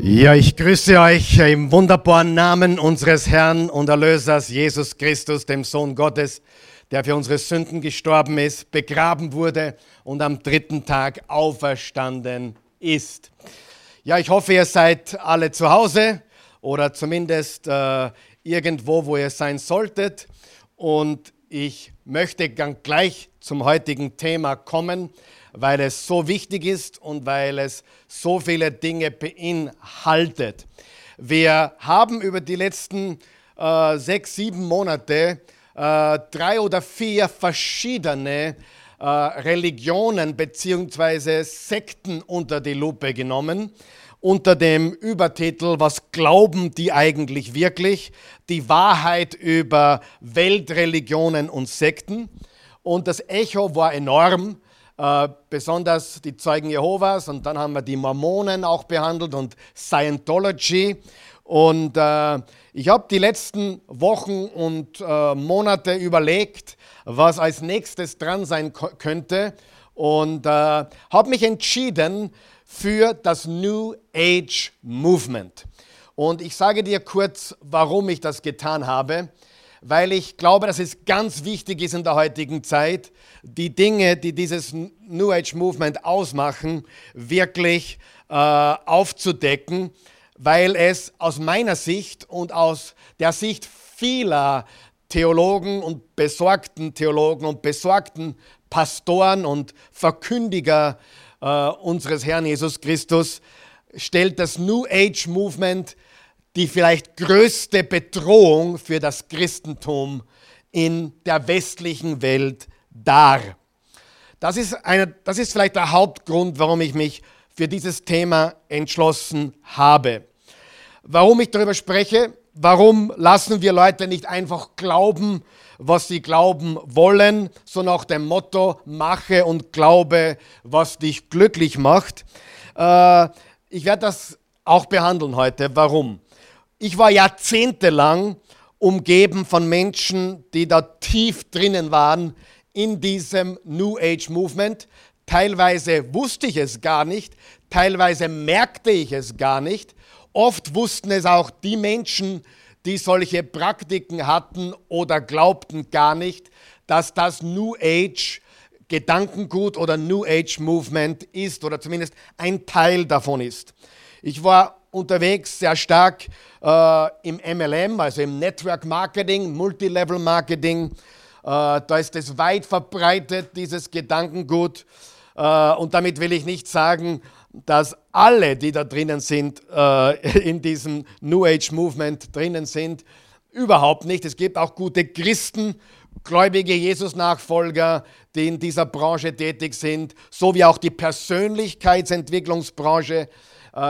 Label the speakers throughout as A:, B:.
A: Ja, ich grüße euch im wunderbaren Namen unseres Herrn und Erlösers Jesus Christus, dem Sohn Gottes, der für unsere Sünden gestorben ist, begraben wurde und am dritten Tag auferstanden ist. Ja, ich hoffe, ihr seid alle zu Hause oder zumindest äh, irgendwo, wo ihr sein solltet. Und ich möchte gleich zum heutigen Thema kommen weil es so wichtig ist und weil es so viele Dinge beinhaltet. Wir haben über die letzten äh, sechs, sieben Monate äh, drei oder vier verschiedene äh, Religionen bzw. Sekten unter die Lupe genommen unter dem Übertitel Was glauben die eigentlich wirklich? Die Wahrheit über Weltreligionen und Sekten. Und das Echo war enorm. Äh, besonders die Zeugen Jehovas und dann haben wir die Mormonen auch behandelt und Scientology. Und äh, ich habe die letzten Wochen und äh, Monate überlegt, was als nächstes dran sein könnte und äh, habe mich entschieden für das New Age Movement. Und ich sage dir kurz, warum ich das getan habe, weil ich glaube, dass es ganz wichtig ist in der heutigen Zeit, die Dinge, die dieses New Age Movement ausmachen, wirklich äh, aufzudecken, weil es aus meiner Sicht und aus der Sicht vieler Theologen und besorgten Theologen und besorgten Pastoren und Verkündiger äh, unseres Herrn Jesus Christus stellt das New Age Movement die vielleicht größte Bedrohung für das Christentum in der westlichen Welt dar. Das ist, eine, das ist vielleicht der Hauptgrund, warum ich mich für dieses Thema entschlossen habe. Warum ich darüber spreche, warum lassen wir Leute nicht einfach glauben, was sie glauben wollen, so nach dem Motto, mache und glaube, was dich glücklich macht. Äh, ich werde das auch behandeln heute. Warum? Ich war jahrzehntelang umgeben von Menschen, die da tief drinnen waren in diesem New Age Movement. Teilweise wusste ich es gar nicht, teilweise merkte ich es gar nicht. Oft wussten es auch die Menschen, die solche Praktiken hatten oder glaubten gar nicht, dass das New Age Gedankengut oder New Age Movement ist oder zumindest ein Teil davon ist. Ich war unterwegs sehr stark äh, im MLM, also im Network Marketing, Multilevel Marketing, äh, da ist es weit verbreitet, dieses Gedankengut. Äh, und damit will ich nicht sagen, dass alle, die da drinnen sind, äh, in diesem New Age Movement drinnen sind. Überhaupt nicht. Es gibt auch gute Christen, gläubige Jesus-Nachfolger, die in dieser Branche tätig sind, so wie auch die Persönlichkeitsentwicklungsbranche,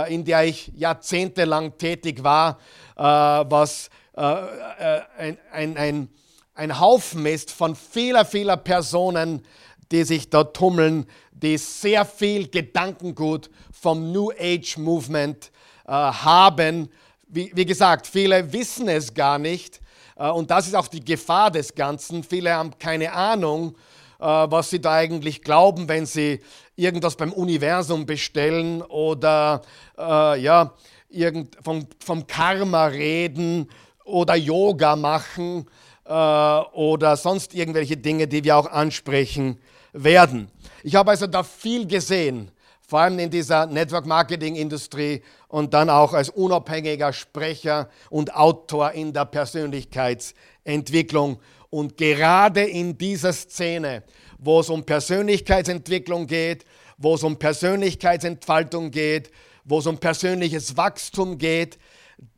A: in der ich jahrzehntelang tätig war, was ein, ein, ein ein Haufen ist von vieler, vieler Personen, die sich dort tummeln, die sehr viel Gedankengut vom New Age Movement äh, haben. Wie, wie, gesagt, viele wissen es gar nicht. Äh, und das ist auch die Gefahr des Ganzen. Viele haben keine Ahnung, äh, was sie da eigentlich glauben, wenn sie irgendwas beim Universum bestellen oder äh, ja, irgend vom, vom Karma reden oder Yoga machen äh, oder sonst irgendwelche Dinge, die wir auch ansprechen werden. Ich habe also da viel gesehen, vor allem in dieser Network-Marketing-Industrie und dann auch als unabhängiger Sprecher und Autor in der Persönlichkeitsentwicklung. Und gerade in dieser Szene, wo es um Persönlichkeitsentwicklung geht, wo es um Persönlichkeitsentfaltung geht, wo es um persönliches Wachstum geht,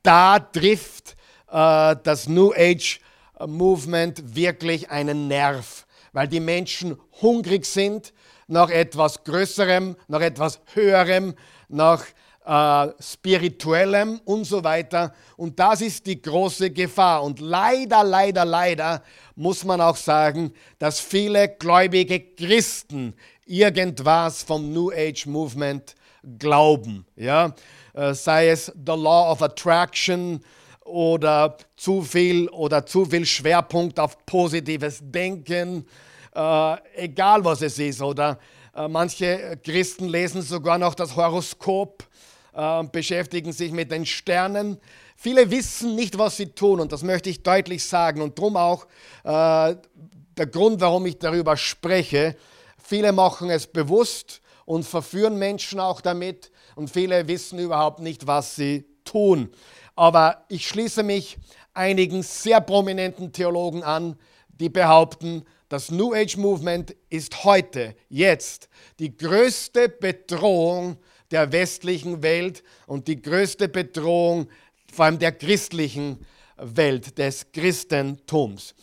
A: da trifft äh, das New Age Movement wirklich einen Nerv, weil die Menschen hungrig sind nach etwas Größerem, nach etwas Höherem, nach äh, Spirituellem und so weiter. Und das ist die große Gefahr. Und leider, leider, leider muss man auch sagen, dass viele gläubige Christen irgendwas vom New Age Movement glauben. Ja? Äh, sei es The Law of Attraction, oder zu viel oder zu viel Schwerpunkt auf positives Denken, äh, egal was es ist. Oder äh, manche Christen lesen sogar noch das Horoskop äh, beschäftigen sich mit den Sternen. Viele wissen nicht, was sie tun und das möchte ich deutlich sagen und darum auch äh, der Grund, warum ich darüber spreche. Viele machen es bewusst und verführen Menschen auch damit und viele wissen überhaupt nicht, was sie tun. Aber ich schließe mich einigen sehr prominenten Theologen an, die behaupten, das New Age Movement ist heute, jetzt, die größte Bedrohung der westlichen Welt und die größte Bedrohung vor allem der christlichen Welt, des Christentums.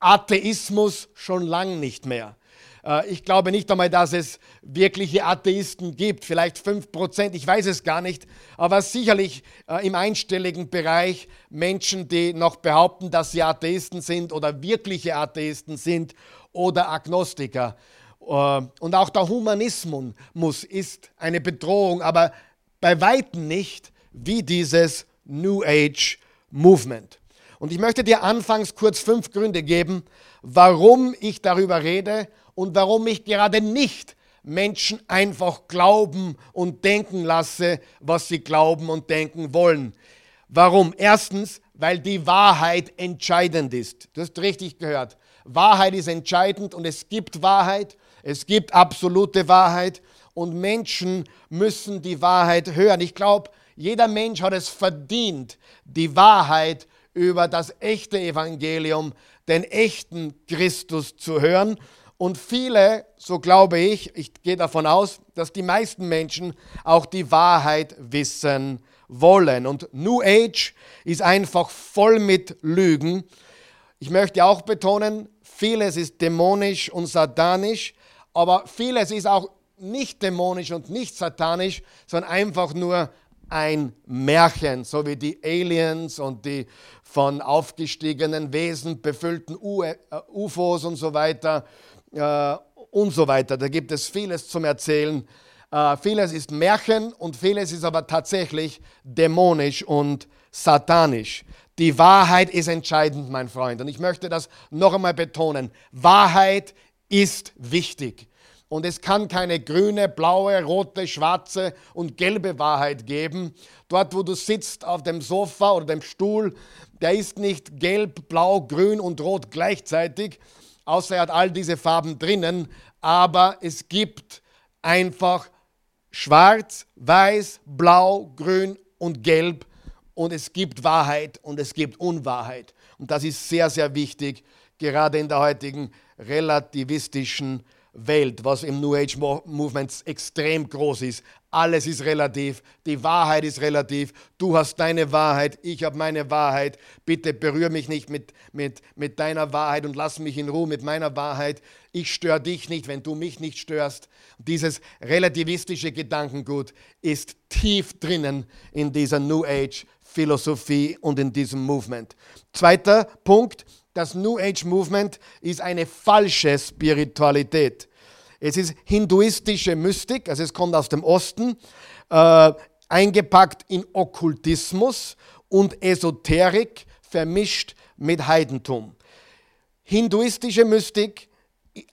A: Atheismus schon lang nicht mehr. Äh, ich glaube nicht einmal, dass es wirkliche Atheisten gibt, vielleicht 5%, ich weiß es gar nicht, aber sicherlich äh, im einstelligen Bereich Menschen, die noch behaupten, dass sie Atheisten sind oder wirkliche Atheisten sind oder Agnostiker. Äh, und auch der Humanismus ist eine Bedrohung, aber bei weitem nicht wie dieses New Age Movement. Und ich möchte dir anfangs kurz fünf Gründe geben, warum ich darüber rede und warum ich gerade nicht Menschen einfach glauben und denken lasse, was sie glauben und denken wollen. Warum? Erstens, weil die Wahrheit entscheidend ist. Du hast richtig gehört. Wahrheit ist entscheidend und es gibt Wahrheit, es gibt absolute Wahrheit und Menschen müssen die Wahrheit hören. Ich glaube, jeder Mensch hat es verdient, die Wahrheit über das echte Evangelium, den echten Christus zu hören. Und viele, so glaube ich, ich gehe davon aus, dass die meisten Menschen auch die Wahrheit wissen wollen. Und New Age ist einfach voll mit Lügen. Ich möchte auch betonen, vieles ist dämonisch und satanisch, aber vieles ist auch nicht dämonisch und nicht satanisch, sondern einfach nur ein Märchen, so wie die Aliens und die von aufgestiegenen Wesen befüllten UFOs und so weiter äh, und so weiter. Da gibt es vieles zum Erzählen. Äh, vieles ist Märchen und vieles ist aber tatsächlich dämonisch und satanisch. Die Wahrheit ist entscheidend, mein Freund. Und ich möchte das noch einmal betonen. Wahrheit ist wichtig. Und es kann keine grüne, blaue, rote, schwarze und gelbe Wahrheit geben. Dort, wo du sitzt auf dem Sofa oder dem Stuhl, der ist nicht gelb, blau, grün und rot gleichzeitig, außer er hat all diese Farben drinnen, aber es gibt einfach schwarz, weiß, blau, grün und gelb und es gibt Wahrheit und es gibt Unwahrheit. Und das ist sehr, sehr wichtig, gerade in der heutigen relativistischen Welt, was im New Age Movement extrem groß ist. Alles ist relativ, die Wahrheit ist relativ. Du hast deine Wahrheit, ich habe meine Wahrheit. Bitte berühre mich nicht mit, mit, mit deiner Wahrheit und lass mich in Ruhe mit meiner Wahrheit. Ich störe dich nicht, wenn du mich nicht störst. Dieses relativistische Gedankengut ist tief drinnen in dieser New Age Philosophie und in diesem Movement. Zweiter Punkt, das New Age Movement ist eine falsche Spiritualität. Es ist hinduistische Mystik, also es kommt aus dem Osten, äh, eingepackt in Okkultismus und Esoterik, vermischt mit Heidentum. Hinduistische Mystik,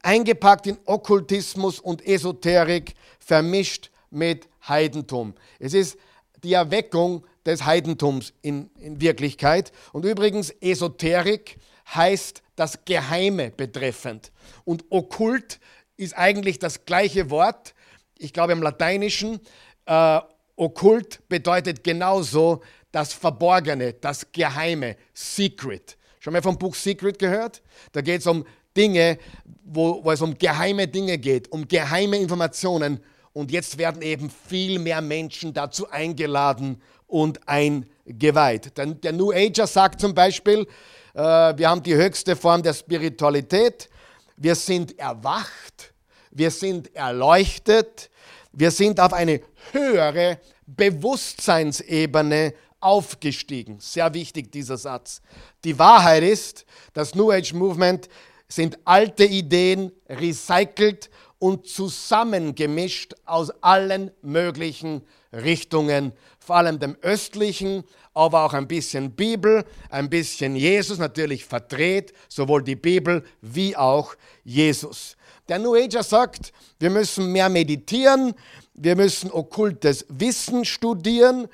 A: eingepackt in Okkultismus und Esoterik, vermischt mit Heidentum. Es ist die Erweckung des Heidentums in, in Wirklichkeit. Und übrigens, Esoterik heißt das Geheime betreffend. Und okkult ist eigentlich das gleiche Wort. Ich glaube im Lateinischen, äh, okkult bedeutet genauso das Verborgene, das Geheime, Secret. Schon mal vom Buch Secret gehört? Da geht es um Dinge, wo, wo es um geheime Dinge geht, um geheime Informationen. Und jetzt werden eben viel mehr Menschen dazu eingeladen und eingeweiht. Der, der New Ager sagt zum Beispiel, wir haben die höchste Form der Spiritualität, wir sind erwacht, wir sind erleuchtet, wir sind auf eine höhere Bewusstseinsebene aufgestiegen. Sehr wichtig dieser Satz. Die Wahrheit ist, das New Age Movement sind alte Ideen recycelt und zusammengemischt aus allen möglichen Richtungen vor allem dem östlichen, aber auch ein bisschen Bibel, ein bisschen Jesus, natürlich verdreht, sowohl die Bibel wie auch Jesus. Der New Ager sagt, wir müssen mehr meditieren, wir müssen okkultes Wissen studieren,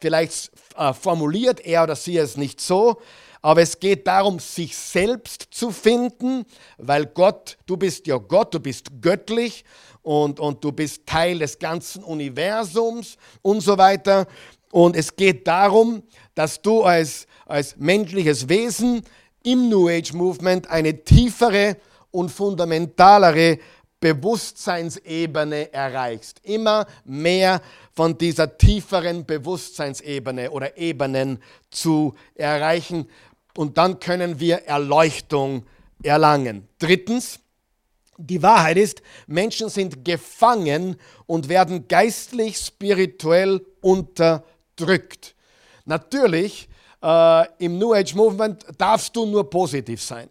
A: vielleicht äh, formuliert er oder sie es nicht so, aber es geht darum, sich selbst zu finden, weil Gott, du bist ja Gott, du bist göttlich und, und du bist Teil des ganzen Universums und so weiter. Und es geht darum, dass du als, als menschliches Wesen im New Age Movement eine tiefere und fundamentalere Bewusstseinsebene erreichst. Immer mehr von dieser tieferen Bewusstseinsebene oder Ebenen zu erreichen. Und dann können wir Erleuchtung erlangen. Drittens, die Wahrheit ist, Menschen sind gefangen und werden geistlich, spirituell unterdrückt. Natürlich, äh, im New Age Movement darfst du nur positiv sein.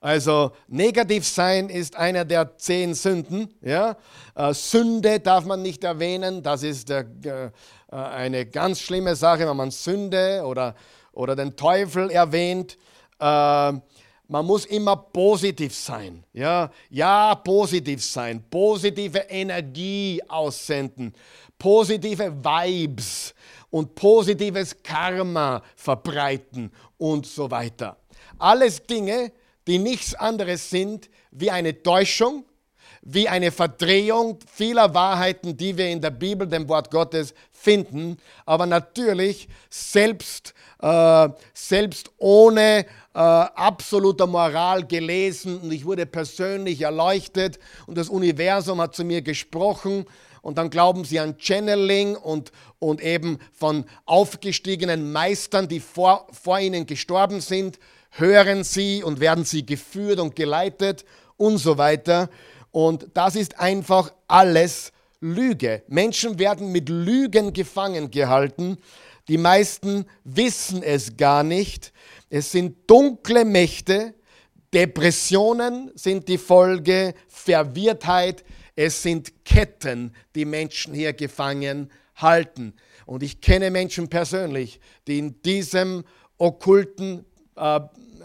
A: Also negativ sein ist einer der zehn Sünden. Ja? Äh, Sünde darf man nicht erwähnen. Das ist äh, äh, eine ganz schlimme Sache, wenn man Sünde oder, oder den Teufel erwähnt. Äh, man muss immer positiv sein. Ja? ja, positiv sein. Positive Energie aussenden. Positive Vibes und positives Karma verbreiten und so weiter. Alles Dinge, die nichts anderes sind wie eine Täuschung, wie eine Verdrehung vieler Wahrheiten, die wir in der Bibel, dem Wort Gottes, finden, aber natürlich selbst, äh, selbst ohne äh, absoluter Moral gelesen. Und ich wurde persönlich erleuchtet und das Universum hat zu mir gesprochen und dann glauben sie an Channeling und, und eben von aufgestiegenen Meistern, die vor, vor ihnen gestorben sind hören sie und werden sie geführt und geleitet und so weiter. Und das ist einfach alles Lüge. Menschen werden mit Lügen gefangen gehalten. Die meisten wissen es gar nicht. Es sind dunkle Mächte. Depressionen sind die Folge, Verwirrtheit. Es sind Ketten, die Menschen hier gefangen halten. Und ich kenne Menschen persönlich, die in diesem okkulten äh,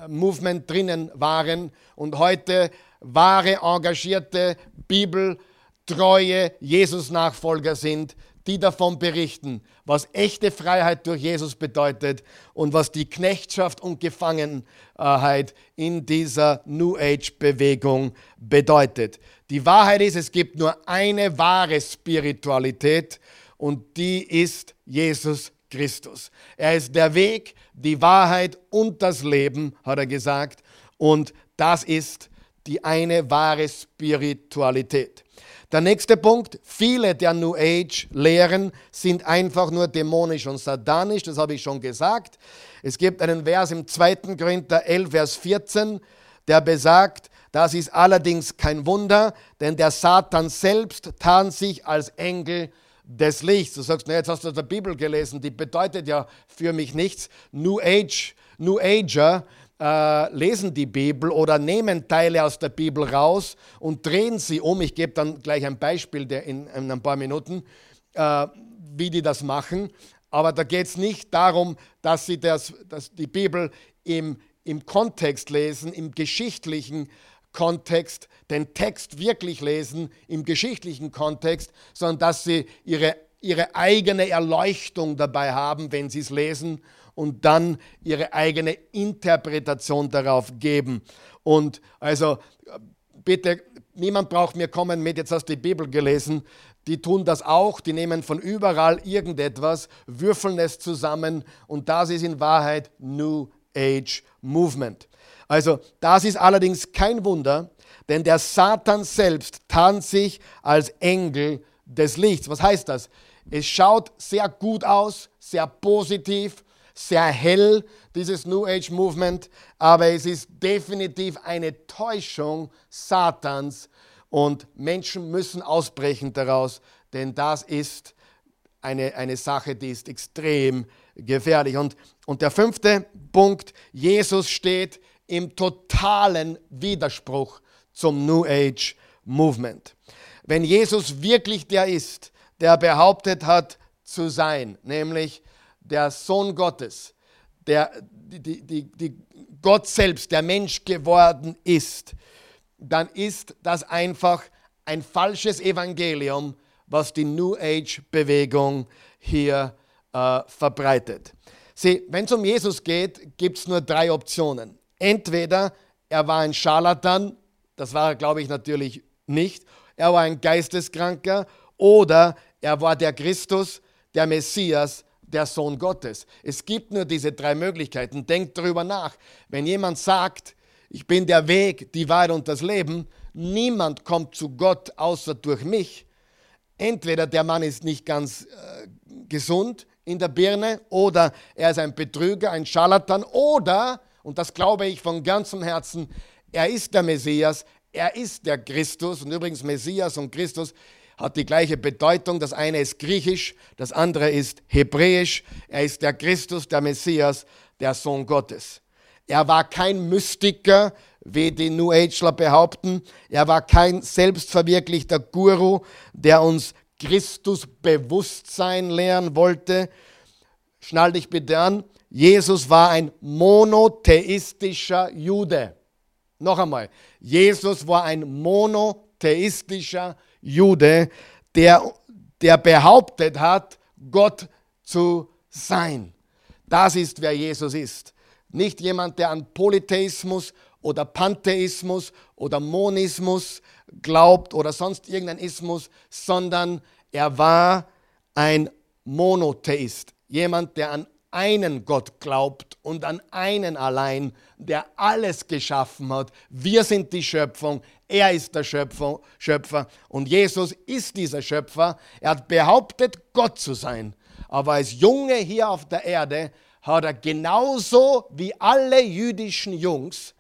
A: Movement drinnen waren und heute wahre, engagierte, bibeltreue Jesus-Nachfolger sind, die davon berichten, was echte Freiheit durch Jesus bedeutet und was die Knechtschaft und Gefangenheit in dieser New Age-Bewegung bedeutet. Die Wahrheit ist, es gibt nur eine wahre Spiritualität und die ist Jesus Christus. Er ist der Weg, die Wahrheit und das Leben, hat er gesagt. Und das ist die eine wahre Spiritualität. Der nächste Punkt, viele der New Age Lehren sind einfach nur dämonisch und satanisch, das habe ich schon gesagt. Es gibt einen Vers im 2. Korinther 11, Vers 14, der besagt, das ist allerdings kein Wunder, denn der Satan selbst tarnt sich als Engel des Lichts. Du sagst, na, jetzt hast du die Bibel gelesen, die bedeutet ja für mich nichts. New Age, New Ager äh, lesen die Bibel oder nehmen Teile aus der Bibel raus und drehen sie um. Ich gebe dann gleich ein Beispiel in, in ein paar Minuten, äh, wie die das machen. Aber da geht es nicht darum, dass sie das, dass die Bibel im, im Kontext lesen, im geschichtlichen Kontext, den Text wirklich lesen im geschichtlichen Kontext, sondern dass sie ihre, ihre eigene Erleuchtung dabei haben, wenn sie es lesen und dann ihre eigene Interpretation darauf geben. Und also bitte, niemand braucht mir kommen mit, jetzt hast du die Bibel gelesen. Die tun das auch, die nehmen von überall irgendetwas, würfeln es zusammen und das ist in Wahrheit New Age Movement. Also das ist allerdings kein Wunder, denn der Satan selbst tarnt sich als Engel des Lichts. Was heißt das? Es schaut sehr gut aus, sehr positiv, sehr hell, dieses New Age Movement, aber es ist definitiv eine Täuschung Satans und Menschen müssen ausbrechen daraus, denn das ist eine, eine Sache, die ist extrem gefährlich. Und, und der fünfte Punkt, Jesus steht im totalen Widerspruch zum New Age Movement. Wenn Jesus wirklich der ist, der behauptet hat, zu sein, nämlich der Sohn Gottes, der, die, die, die Gott selbst, der Mensch geworden ist, dann ist das einfach ein falsches Evangelium, was die New Age-Bewegung hier äh, verbreitet. Sieh, wenn es um Jesus geht, gibt es nur drei Optionen. Entweder er war ein Scharlatan, das war er, glaube ich, natürlich nicht, er war ein Geisteskranker oder er war der Christus, der Messias, der Sohn Gottes. Es gibt nur diese drei Möglichkeiten. Denkt darüber nach. Wenn jemand sagt, ich bin der Weg, die Wahrheit und das Leben, niemand kommt zu Gott außer durch mich. Entweder der Mann ist nicht ganz äh, gesund in der Birne oder er ist ein Betrüger, ein Scharlatan oder, und das glaube ich von ganzem Herzen, er ist der Messias, er ist der Christus. Und übrigens, Messias und Christus hat die gleiche Bedeutung. Das eine ist griechisch, das andere ist hebräisch. Er ist der Christus, der Messias, der Sohn Gottes. Er war kein Mystiker, wie die New Ageler behaupten. Er war kein selbstverwirklichter Guru, der uns Christusbewusstsein lehren wollte. Schnall dich bitte an. Jesus war ein monotheistischer Jude. Noch einmal, Jesus war ein monotheistischer Jude, der, der behauptet hat, Gott zu sein. Das ist, wer Jesus ist. Nicht jemand, der an Polytheismus oder Pantheismus oder Monismus glaubt oder sonst irgendein Ismus, sondern er war ein Monotheist. Jemand, der an einen Gott glaubt und an einen allein, der alles geschaffen hat. Wir sind die Schöpfung, er ist der Schöpfer, Schöpfer und Jesus ist dieser Schöpfer. Er hat behauptet, Gott zu sein. Aber als Junge hier auf der Erde hat er genauso wie alle jüdischen Jungs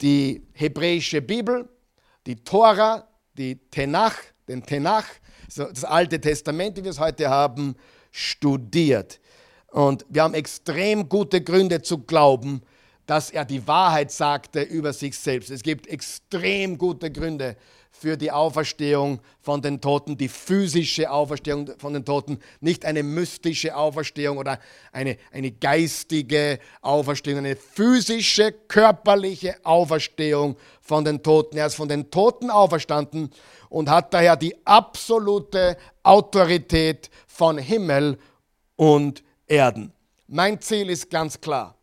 A: die hebräische Bibel, die Tora, die Tenach, den Tenach, das Alte Testament, wie wir es heute haben, studiert. Und wir haben extrem gute Gründe zu glauben, dass er die Wahrheit sagte über sich selbst. Es gibt extrem gute Gründe für die Auferstehung von den Toten, die physische Auferstehung von den Toten, nicht eine mystische Auferstehung oder eine, eine geistige Auferstehung, eine physische, körperliche Auferstehung von den Toten. Er ist von den Toten auferstanden und hat daher die absolute Autorität von Himmel und Erde. Erden. Mein Ziel ist ganz klar.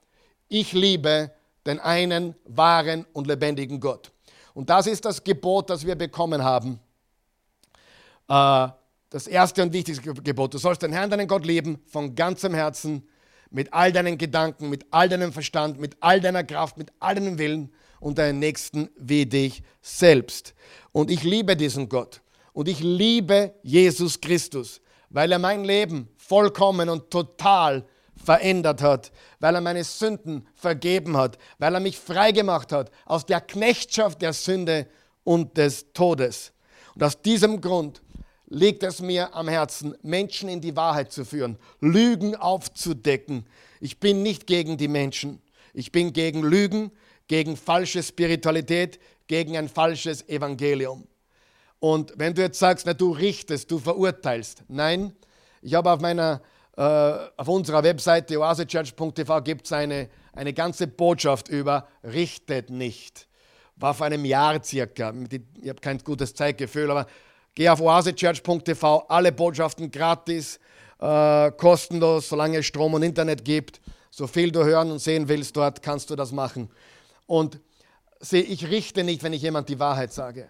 A: Ich liebe den einen wahren und lebendigen Gott. Und das ist das Gebot, das wir bekommen haben. Äh, das erste und wichtigste Gebot. Du sollst den Herrn, deinen Gott lieben, von ganzem Herzen, mit all deinen Gedanken, mit all deinem Verstand, mit all deiner Kraft, mit all deinem Willen und deinen Nächsten wie dich selbst. Und ich liebe diesen Gott. Und ich liebe Jesus Christus, weil er mein Leben vollkommen und total verändert hat, weil er meine Sünden vergeben hat, weil er mich freigemacht hat aus der Knechtschaft der Sünde und des Todes. Und aus diesem Grund liegt es mir am Herzen, Menschen in die Wahrheit zu führen, Lügen aufzudecken. Ich bin nicht gegen die Menschen. Ich bin gegen Lügen, gegen falsche Spiritualität, gegen ein falsches Evangelium. Und wenn du jetzt sagst, na, du richtest, du verurteilst, nein, ich habe auf meiner, auf unserer Webseite oasechurch.tv gibt es eine, eine ganze Botschaft über richtet nicht. War vor einem Jahr circa. Ich habe kein gutes Zeitgefühl, aber geh auf oasechurch.tv, alle Botschaften gratis, äh, kostenlos, solange es Strom und Internet gibt. So viel du hören und sehen willst dort, kannst du das machen. Und seh, ich richte nicht, wenn ich jemand die Wahrheit sage.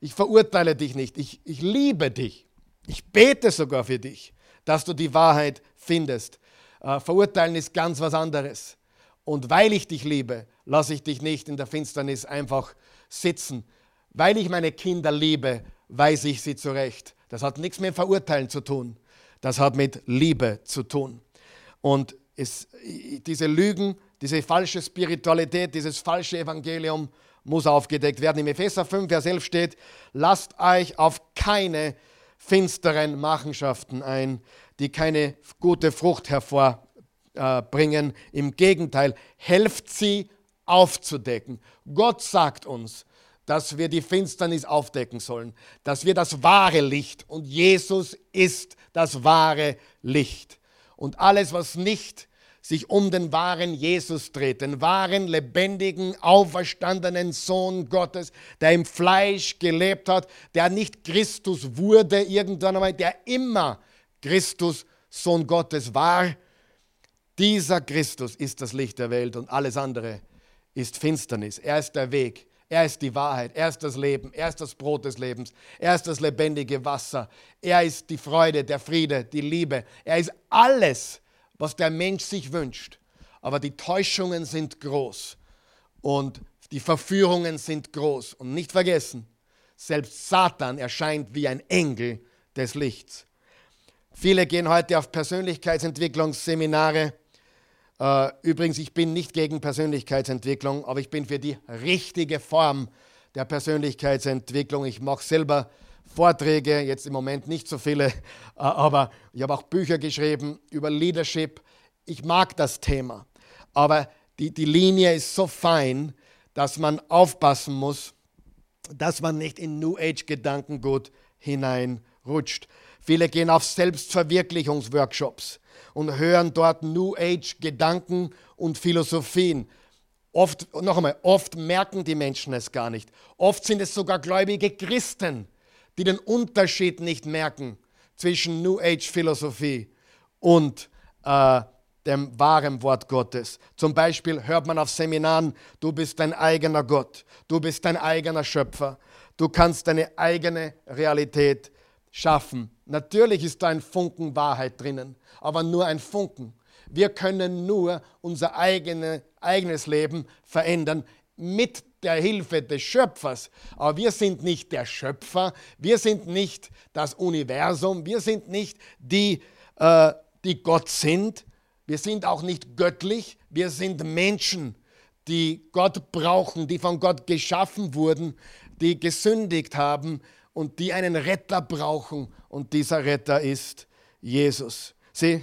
A: Ich verurteile dich nicht. Ich, ich liebe dich. Ich bete sogar für dich dass du die Wahrheit findest. Äh, verurteilen ist ganz was anderes. Und weil ich dich liebe, lasse ich dich nicht in der Finsternis einfach sitzen. Weil ich meine Kinder liebe, weise ich sie zurecht. Das hat nichts mit Verurteilen zu tun. Das hat mit Liebe zu tun. Und es, diese Lügen, diese falsche Spiritualität, dieses falsche Evangelium muss aufgedeckt werden. Im Epheser 5, Vers 11 steht, lasst euch auf keine finsteren Machenschaften ein, die keine gute Frucht hervorbringen. Im Gegenteil, helft sie aufzudecken. Gott sagt uns, dass wir die Finsternis aufdecken sollen, dass wir das wahre Licht und Jesus ist das wahre Licht. Und alles, was nicht sich um den wahren Jesus dreht, den wahren, lebendigen, auferstandenen Sohn Gottes, der im Fleisch gelebt hat, der nicht Christus wurde irgendwann einmal, der immer Christus, Sohn Gottes war. Dieser Christus ist das Licht der Welt und alles andere ist Finsternis. Er ist der Weg. Er ist die Wahrheit, er ist das Leben, er ist das Brot des Lebens, er ist das lebendige Wasser, er ist die Freude, der Friede, die Liebe, er ist alles, was der Mensch sich wünscht. Aber die Täuschungen sind groß und die Verführungen sind groß. Und nicht vergessen, selbst Satan erscheint wie ein Engel des Lichts. Viele gehen heute auf Persönlichkeitsentwicklungsseminare. Äh, übrigens, ich bin nicht gegen Persönlichkeitsentwicklung, aber ich bin für die richtige Form der Persönlichkeitsentwicklung. Ich mache selber Vorträge, jetzt im Moment nicht so viele, äh, aber ich habe auch Bücher geschrieben über Leadership. Ich mag das Thema, aber die, die Linie ist so fein, dass man aufpassen muss, dass man nicht in New Age-Gedankengut hineinrutscht. Viele gehen auf Selbstverwirklichungsworkshops und hören dort New Age-Gedanken und Philosophien. Oft, noch einmal, oft merken die Menschen es gar nicht. Oft sind es sogar gläubige Christen, die den Unterschied nicht merken zwischen New Age-Philosophie und äh, dem wahren Wort Gottes. Zum Beispiel hört man auf Seminaren, du bist dein eigener Gott, du bist dein eigener Schöpfer, du kannst deine eigene Realität schaffen. Natürlich ist da ein Funken Wahrheit drinnen, aber nur ein Funken. Wir können nur unser eigene, eigenes Leben verändern mit der Hilfe des Schöpfers. Aber wir sind nicht der Schöpfer, wir sind nicht das Universum, wir sind nicht die, äh, die Gott sind, wir sind auch nicht göttlich, wir sind Menschen, die Gott brauchen, die von Gott geschaffen wurden, die gesündigt haben und die einen Retter brauchen. Und dieser Retter ist Jesus. Sieh,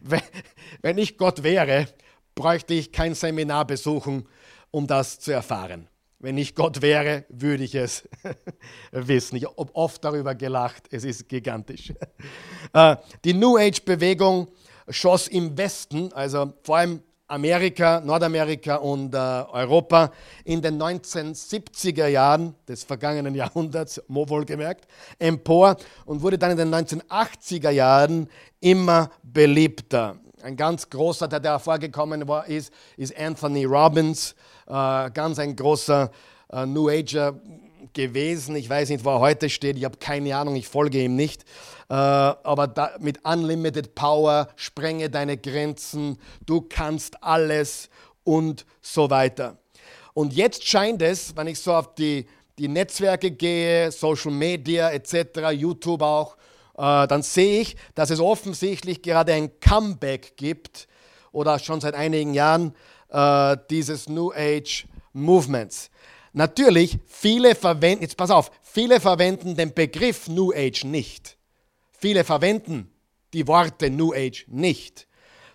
A: wenn ich Gott wäre, bräuchte ich kein Seminar besuchen, um das zu erfahren. Wenn ich Gott wäre, würde ich es wissen. Ich habe oft darüber gelacht. Es ist gigantisch. Äh, die New Age-Bewegung schoss im Westen, also vor allem Amerika, Nordamerika und äh, Europa in den 1970er Jahren des vergangenen Jahrhunderts, wohlgemerkt, empor und wurde dann in den 1980er Jahren immer beliebter. Ein ganz großer, der da vorgekommen war, ist, ist Anthony Robbins, äh, ganz ein großer äh, New Ager gewesen. Ich weiß nicht, wo er heute steht. Ich habe keine Ahnung, ich folge ihm nicht. Äh, aber da, mit Unlimited Power, sprenge deine Grenzen, du kannst alles und so weiter. Und jetzt scheint es, wenn ich so auf die, die Netzwerke gehe, Social Media etc., YouTube auch, dann sehe ich, dass es offensichtlich gerade ein Comeback gibt oder schon seit einigen Jahren äh, dieses New Age Movements. Natürlich, viele verwenden, jetzt pass auf, viele verwenden den Begriff New Age nicht. Viele verwenden die Worte New Age nicht,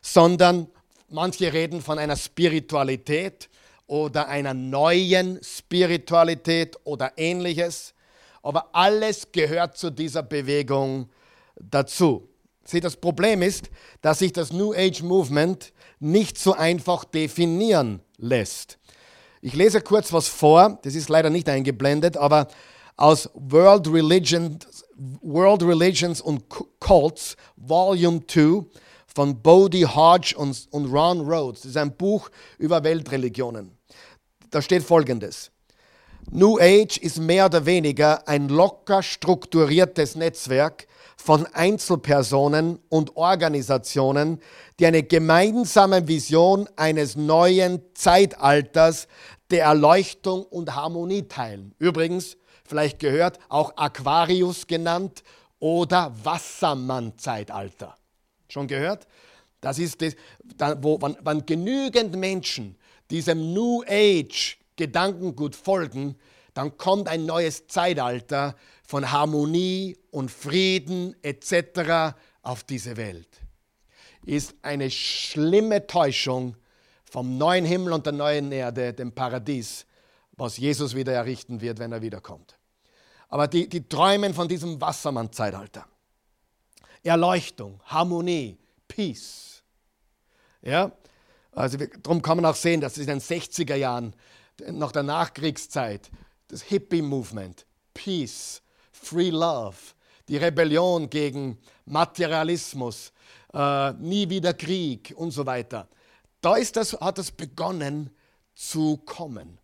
A: sondern manche reden von einer Spiritualität oder einer neuen Spiritualität oder ähnliches. Aber alles gehört zu dieser Bewegung dazu. Sieh, das Problem ist, dass sich das New Age Movement nicht so einfach definieren lässt. Ich lese kurz was vor, das ist leider nicht eingeblendet, aber aus World Religions, World Religions und Cults, Volume 2 von Bodie Hodge und, und Ron Rhodes. Das ist ein Buch über Weltreligionen. Da steht folgendes. New Age ist mehr oder weniger ein locker strukturiertes Netzwerk von Einzelpersonen und Organisationen, die eine gemeinsame Vision eines neuen Zeitalters der Erleuchtung und Harmonie teilen. Übrigens, vielleicht gehört, auch Aquarius genannt oder Wassermann-Zeitalter. Schon gehört? Das ist das, wo, wann, wann genügend Menschen diesem New Age Gedankengut folgen, dann kommt ein neues Zeitalter von Harmonie und Frieden etc. auf diese Welt. Ist eine schlimme Täuschung vom neuen Himmel und der neuen Erde, dem Paradies, was Jesus wieder errichten wird, wenn er wiederkommt. Aber die, die träumen von diesem Wassermann-Zeitalter. Erleuchtung, Harmonie, Peace. Ja, also darum kann man auch sehen, dass in den 60er Jahren, nach der Nachkriegszeit, das Hippie-Movement, Peace, Free Love, die Rebellion gegen Materialismus, äh, nie wieder Krieg und so weiter. Da ist das, hat es begonnen zu kommen.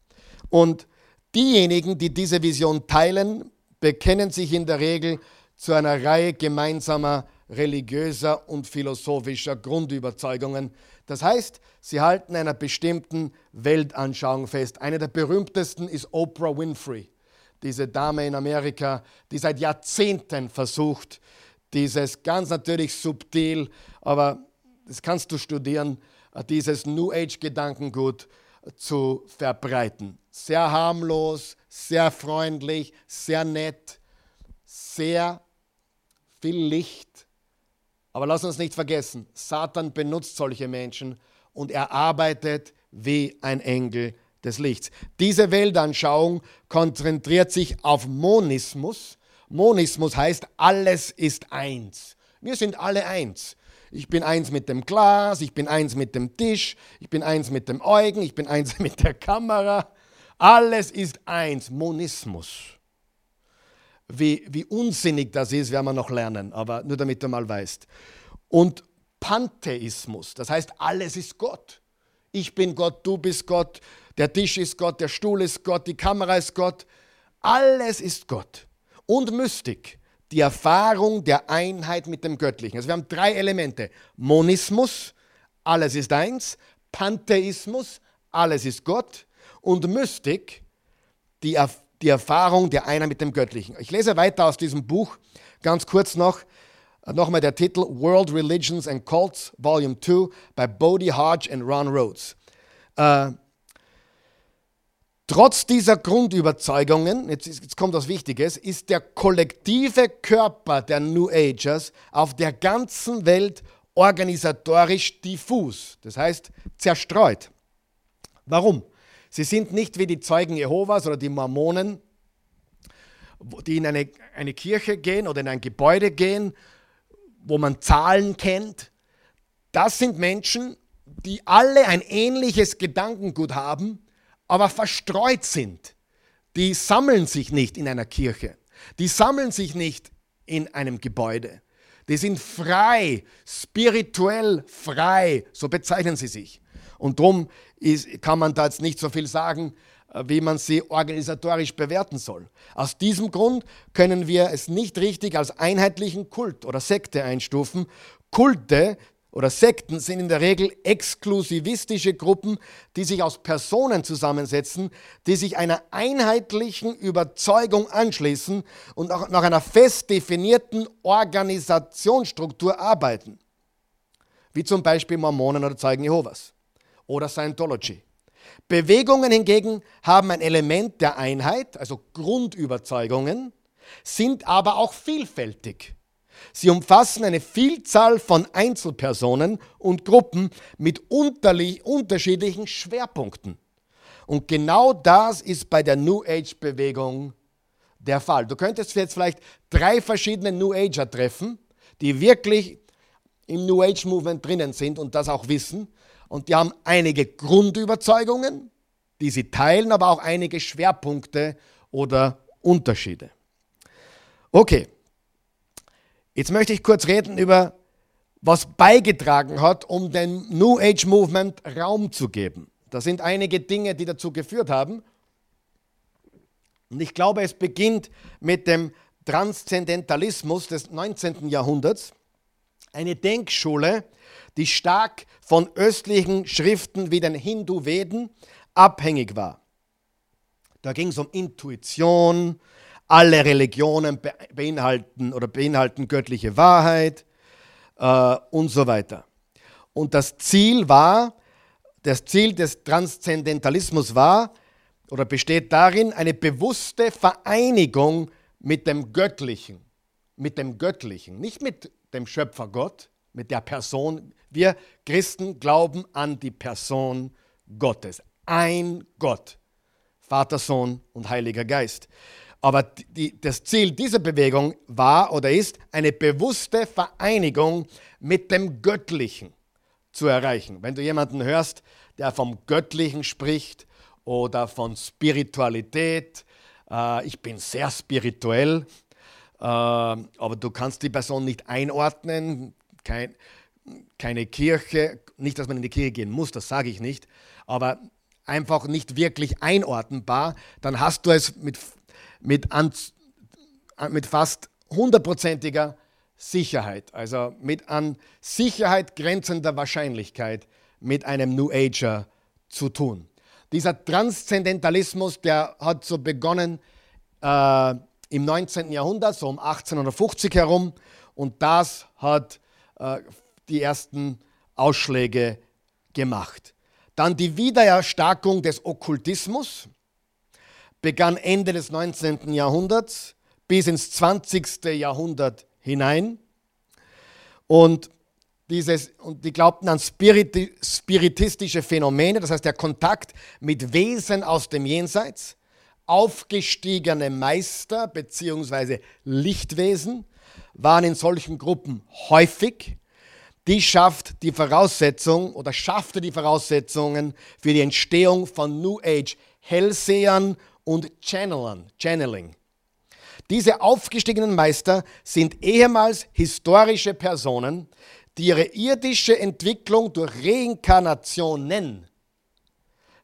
A: Und diejenigen, die diese Vision teilen, bekennen sich in der Regel zu einer Reihe gemeinsamer religiöser und philosophischer Grundüberzeugungen. Das heißt, sie halten einer bestimmten Weltanschauung fest. Eine der berühmtesten ist Oprah Winfrey, diese Dame in Amerika, die seit Jahrzehnten versucht, dieses ganz natürlich subtil, aber das kannst du studieren, dieses New Age-Gedankengut zu verbreiten. Sehr harmlos, sehr freundlich, sehr nett, sehr viel Licht. Aber lass uns nicht vergessen, Satan benutzt solche Menschen und er arbeitet wie ein Engel des Lichts. Diese Weltanschauung konzentriert sich auf Monismus. Monismus heißt, alles ist eins. Wir sind alle eins. Ich bin eins mit dem Glas, ich bin eins mit dem Tisch, ich bin eins mit dem Eugen, ich bin eins mit der Kamera. Alles ist eins, Monismus. Wie, wie unsinnig das ist, werden wir noch lernen, aber nur damit du mal weißt. Und Pantheismus, das heißt, alles ist Gott. Ich bin Gott, du bist Gott, der Tisch ist Gott, der Stuhl ist Gott, die Kamera ist Gott. Alles ist Gott. Und Mystik, die Erfahrung der Einheit mit dem Göttlichen. Also wir haben drei Elemente. Monismus, alles ist eins. Pantheismus, alles ist Gott. Und Mystik, die, die Erfahrung der Einheit mit dem Göttlichen. Ich lese weiter aus diesem Buch, ganz kurz noch. Nochmal der Titel World Religions and Cults, Volume 2 bei Bodie Hodge und Ron Rhodes. Äh, Trotz dieser Grundüberzeugungen, jetzt, jetzt, kommt was Wichtiges, ist der kollektive Körper der New Agers auf der ganzen Welt organisatorisch diffus, das heißt zerstreut. Warum? Sie sind nicht wie die Zeugen Jehovas oder die Mormonen, die in eine, eine Kirche gehen oder in ein Gebäude gehen, wo man Zahlen kennt. Das sind Menschen, die alle ein ähnliches Gedankengut haben, aber verstreut sind. Die sammeln sich nicht in einer Kirche. Die sammeln sich nicht in einem Gebäude. Die sind frei, spirituell frei, so bezeichnen sie sich. Und darum kann man da jetzt nicht so viel sagen, äh, wie man sie organisatorisch bewerten soll. Aus diesem Grund können wir es nicht richtig als einheitlichen Kult oder Sekte einstufen. Kulte oder Sekten sind in der Regel exklusivistische Gruppen, die sich aus Personen zusammensetzen, die sich einer einheitlichen Überzeugung anschließen und auch nach einer fest definierten Organisationsstruktur arbeiten. Wie zum Beispiel Mormonen oder Zeugen Jehovas oder Scientology. Bewegungen hingegen haben ein Element der Einheit, also Grundüberzeugungen, sind aber auch vielfältig. Sie umfassen eine Vielzahl von Einzelpersonen und Gruppen mit unterschiedlichen Schwerpunkten. Und genau das ist bei der New Age-Bewegung der Fall. Du könntest jetzt vielleicht drei verschiedene New Ager treffen, die wirklich im New Age-Movement drinnen sind und das auch wissen. Und die haben einige Grundüberzeugungen, die sie teilen, aber auch einige Schwerpunkte oder Unterschiede. Okay, Jetzt möchte ich kurz reden über, was beigetragen hat, um dem New Age Movement Raum zu geben. Da sind einige Dinge, die dazu geführt haben. Und ich glaube, es beginnt mit dem Transzendentalismus des 19. Jahrhunderts. Eine Denkschule, die stark von östlichen Schriften wie den Hindu-Veden abhängig war. Da ging es um Intuition, alle Religionen beinhalten oder beinhalten göttliche Wahrheit äh, und so weiter. Und das Ziel war, das Ziel des Transzendentalismus war oder besteht darin, eine bewusste Vereinigung mit dem Göttlichen. Mit dem Göttlichen, nicht mit dem Schöpfer Gott, mit der Person. Wir Christen glauben an die Person Gottes. Ein Gott. Vater, Sohn und Heiliger Geist. Aber die, das Ziel dieser Bewegung war oder ist, eine bewusste Vereinigung mit dem Göttlichen zu erreichen. Wenn du jemanden hörst, der vom Göttlichen spricht oder von Spiritualität, äh, ich bin sehr spirituell, äh, aber du kannst die Person nicht einordnen, kein, keine Kirche, nicht, dass man in die Kirche gehen muss, das sage ich nicht, aber einfach nicht wirklich einordnenbar, dann hast du es mit mit, an, mit fast hundertprozentiger Sicherheit, also mit an Sicherheit grenzender Wahrscheinlichkeit mit einem New Ager zu tun. Dieser Transzendentalismus, der hat so begonnen äh, im 19. Jahrhundert, so um 1850 herum, und das hat äh, die ersten Ausschläge gemacht. Dann die Wiedererstarkung des Okkultismus, begann Ende des 19. Jahrhunderts bis ins 20. Jahrhundert hinein. Und, dieses, und die glaubten an Spiriti spiritistische Phänomene, das heißt der Kontakt mit Wesen aus dem Jenseits, aufgestiegene Meister bzw. Lichtwesen waren in solchen Gruppen häufig. Die schafft die Voraussetzung oder schaffte die Voraussetzungen für die Entstehung von New Age Hellsehern und Channelern, Channeling. Diese aufgestiegenen Meister sind ehemals historische Personen, die ihre irdische Entwicklung durch Reinkarnationen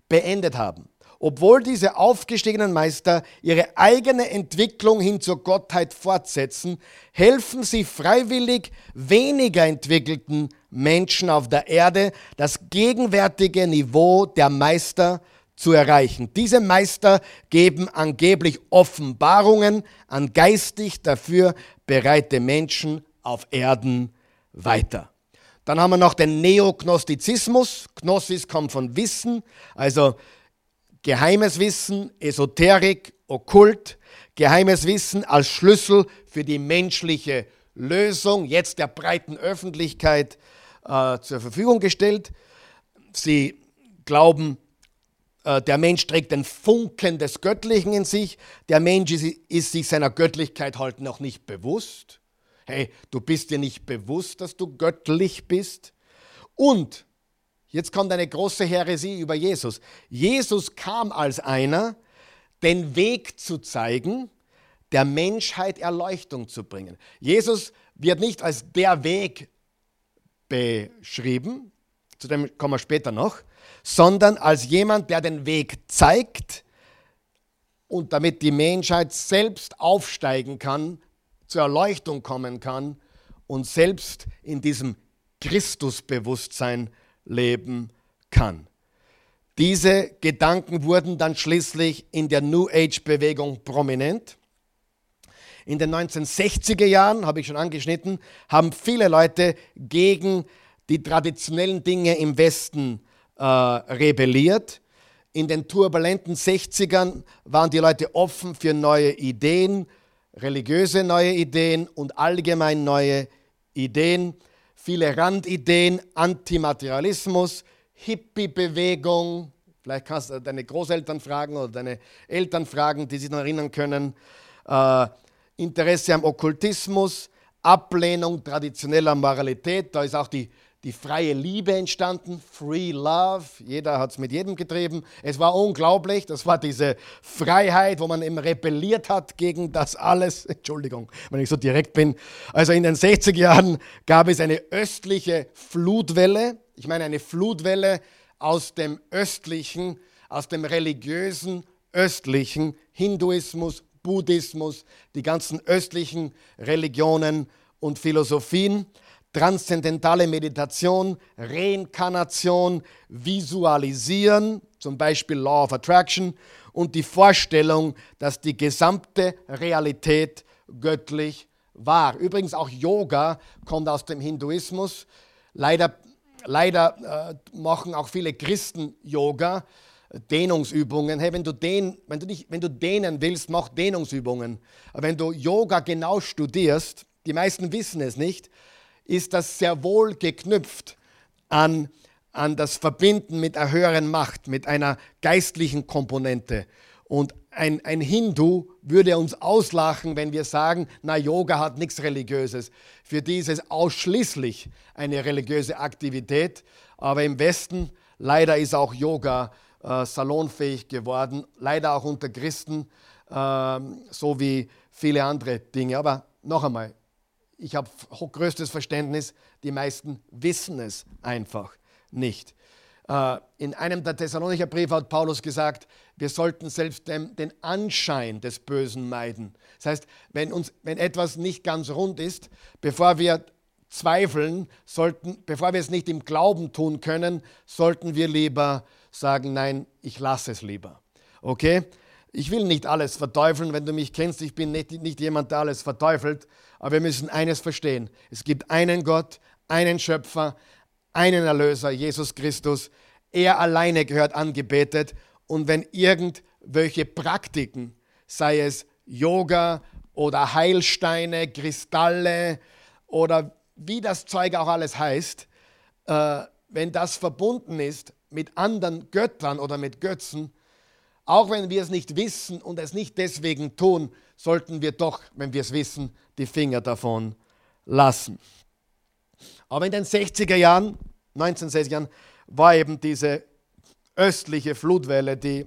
A: beendet haben. Obwohl diese aufgestiegenen Meister ihre eigene Entwicklung hin zur Gottheit fortsetzen, helfen sie freiwillig weniger entwickelten Menschen auf der Erde, das gegenwärtige Niveau der Meister zu erreichen. Diese Meister geben angeblich Offenbarungen an geistig dafür bereite Menschen auf Erden weiter. Dann haben wir noch den Neognostizismus. Gnosis kommt von Wissen, also geheimes Wissen, Esoterik, Okkult, geheimes Wissen als Schlüssel für die menschliche Lösung, jetzt der breiten Öffentlichkeit äh, zur Verfügung gestellt. Sie glauben äh, der Mensch trägt den Funken des Göttlichen in sich. Der Mensch ist, ist, sich seiner Göttlichkeit halt noch nicht bewusst. Hey, du bist dir nicht bewusst, dass du göttlich bist. Und jetzt kommt eine große Häresie über Jesus. Jesus kam als einer, den Weg zu zeigen, der Menschheit Erleuchtung zu bringen. Jesus wird nicht als der Weg beschrieben, zu dem kommen wir später noch, sondern als jemand, der den Weg zeigt und damit die Menschheit selbst aufsteigen kann, zur Erleuchtung kommen kann und selbst in diesem Christusbewusstsein leben kann. Diese Gedanken wurden dann schließlich in der New Age-Bewegung prominent. In den 1960er Jahren, habe ich schon angeschnitten, haben viele Leute gegen die traditionellen Dinge im Westen äh, rebelliert. In den turbulenten 60ern waren die Leute offen für neue Ideen, religiöse neue Ideen und allgemein neue Ideen. Viele Randideen, Antimaterialismus, Hippie-Bewegung. Vielleicht kannst du deine Großeltern fragen oder deine Eltern fragen, die sich noch erinnern können. Äh, Interesse am Okkultismus, Ablehnung traditioneller Moralität. Da ist auch die die freie Liebe entstanden, Free Love. Jeder hat es mit jedem getrieben. Es war unglaublich. Das war diese Freiheit, wo man eben rebelliert hat gegen das alles. Entschuldigung, wenn ich so direkt bin. Also in den 60er Jahren gab es eine östliche Flutwelle. Ich meine eine Flutwelle aus dem östlichen, aus dem religiösen östlichen Hinduismus, Buddhismus, die ganzen östlichen Religionen und Philosophien transzendentale Meditation, Reinkarnation, Visualisieren, zum Beispiel Law of Attraction und die Vorstellung, dass die gesamte Realität göttlich war. Übrigens auch Yoga kommt aus dem Hinduismus. Leider, leider äh, machen auch viele Christen Yoga. Dehnungsübungen. Hey, wenn du, dehn, wenn, du dich, wenn du dehnen willst, mach Dehnungsübungen. Wenn du Yoga genau studierst, die meisten wissen es nicht, ist das sehr wohl geknüpft an, an das Verbinden mit einer höheren Macht, mit einer geistlichen Komponente. Und ein, ein Hindu würde uns auslachen, wenn wir sagen, na, Yoga hat nichts Religiöses. Für die ist es ausschließlich eine religiöse Aktivität. Aber im Westen, leider ist auch Yoga äh, salonfähig geworden, leider auch unter Christen, äh, so wie viele andere Dinge. Aber noch einmal, ich habe größtes Verständnis, die meisten wissen es einfach nicht. Äh, in einem der Thessalonicher Briefe hat Paulus gesagt, wir sollten selbst den Anschein des Bösen meiden. Das heißt, wenn, uns, wenn etwas nicht ganz rund ist, bevor wir zweifeln, sollten, bevor wir es nicht im Glauben tun können, sollten wir lieber sagen, nein, ich lasse es lieber. Okay? Ich will nicht alles verteufeln, wenn du mich kennst, ich bin nicht, nicht jemand, der alles verteufelt, aber wir müssen eines verstehen. Es gibt einen Gott, einen Schöpfer, einen Erlöser, Jesus Christus. Er alleine gehört angebetet. Und wenn irgendwelche Praktiken, sei es Yoga oder Heilsteine, Kristalle oder wie das Zeug auch alles heißt, äh, wenn das verbunden ist mit anderen Göttern oder mit Götzen, auch wenn wir es nicht wissen und es nicht deswegen tun, sollten wir doch, wenn wir es wissen, die Finger davon lassen. Aber in den 60er Jahren, 1960er Jahren, war eben diese östliche Flutwelle, die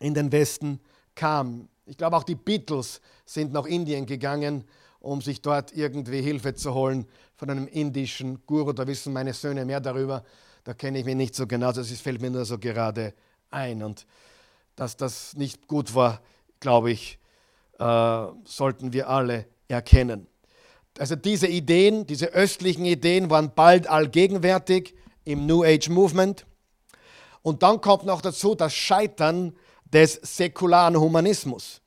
A: in den Westen kam. Ich glaube, auch die Beatles sind nach Indien gegangen, um sich dort irgendwie Hilfe zu holen von einem indischen Guru. Da wissen meine Söhne mehr darüber. Da kenne ich mich nicht so genau. Das fällt mir nur so gerade ein. Und dass das nicht gut war, glaube ich, äh, sollten wir alle erkennen. Also diese Ideen, diese östlichen Ideen waren bald allgegenwärtig im New Age Movement. Und dann kommt noch dazu das Scheitern des säkularen Humanismus.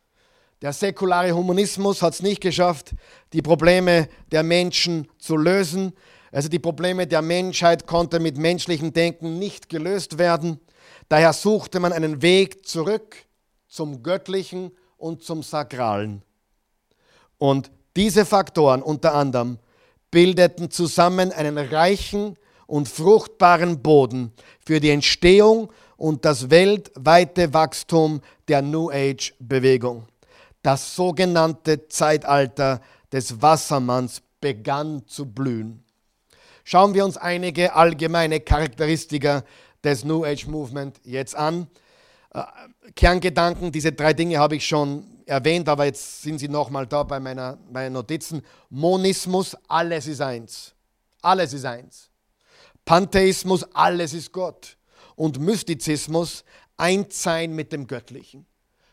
A: Der säkulare Humanismus hat es nicht geschafft, die Probleme der Menschen zu lösen. Also die Probleme der Menschheit konnten mit menschlichem Denken nicht gelöst werden. Daher suchte man einen Weg zurück zum Göttlichen und zum Sakralen. Und diese Faktoren unter anderem bildeten zusammen einen reichen und fruchtbaren Boden für die Entstehung und das weltweite Wachstum der New Age-Bewegung. Das sogenannte Zeitalter des Wassermanns begann zu blühen. Schauen wir uns einige allgemeine Charakteristika des New Age Movement jetzt an. Äh, Kerngedanken, diese drei Dinge habe ich schon erwähnt, aber jetzt sind sie nochmal da bei meiner, meinen Notizen. Monismus, alles ist eins. Alles ist eins. Pantheismus, alles ist Gott. Und Mystizismus, eins sein mit dem Göttlichen.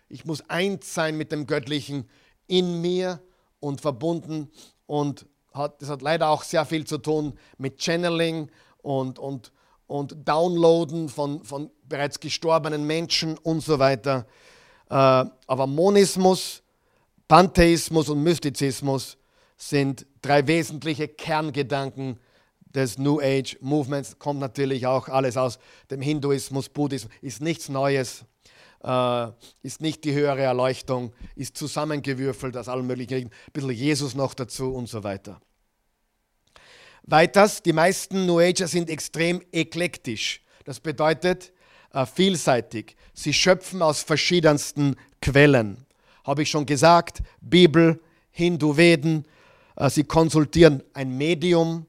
A: Ich muss eins sein mit dem Göttlichen in mir und verbunden. Und hat, das hat leider auch sehr viel zu tun mit Channeling und, und, und Downloaden von, von bereits gestorbenen Menschen und so weiter. Äh, aber Monismus, Pantheismus und Mystizismus sind drei wesentliche Kerngedanken des New Age Movements. Kommt natürlich auch alles aus dem Hinduismus, Buddhismus, ist nichts Neues, äh, ist nicht die höhere Erleuchtung, ist zusammengewürfelt aus allen möglichen, ein bisschen Jesus noch dazu und so weiter. Weiters, die meisten New Ager sind extrem eklektisch. Das bedeutet äh, vielseitig. Sie schöpfen aus verschiedensten Quellen. Habe ich schon gesagt, Bibel, Hindu-Veden. Äh, sie konsultieren ein Medium,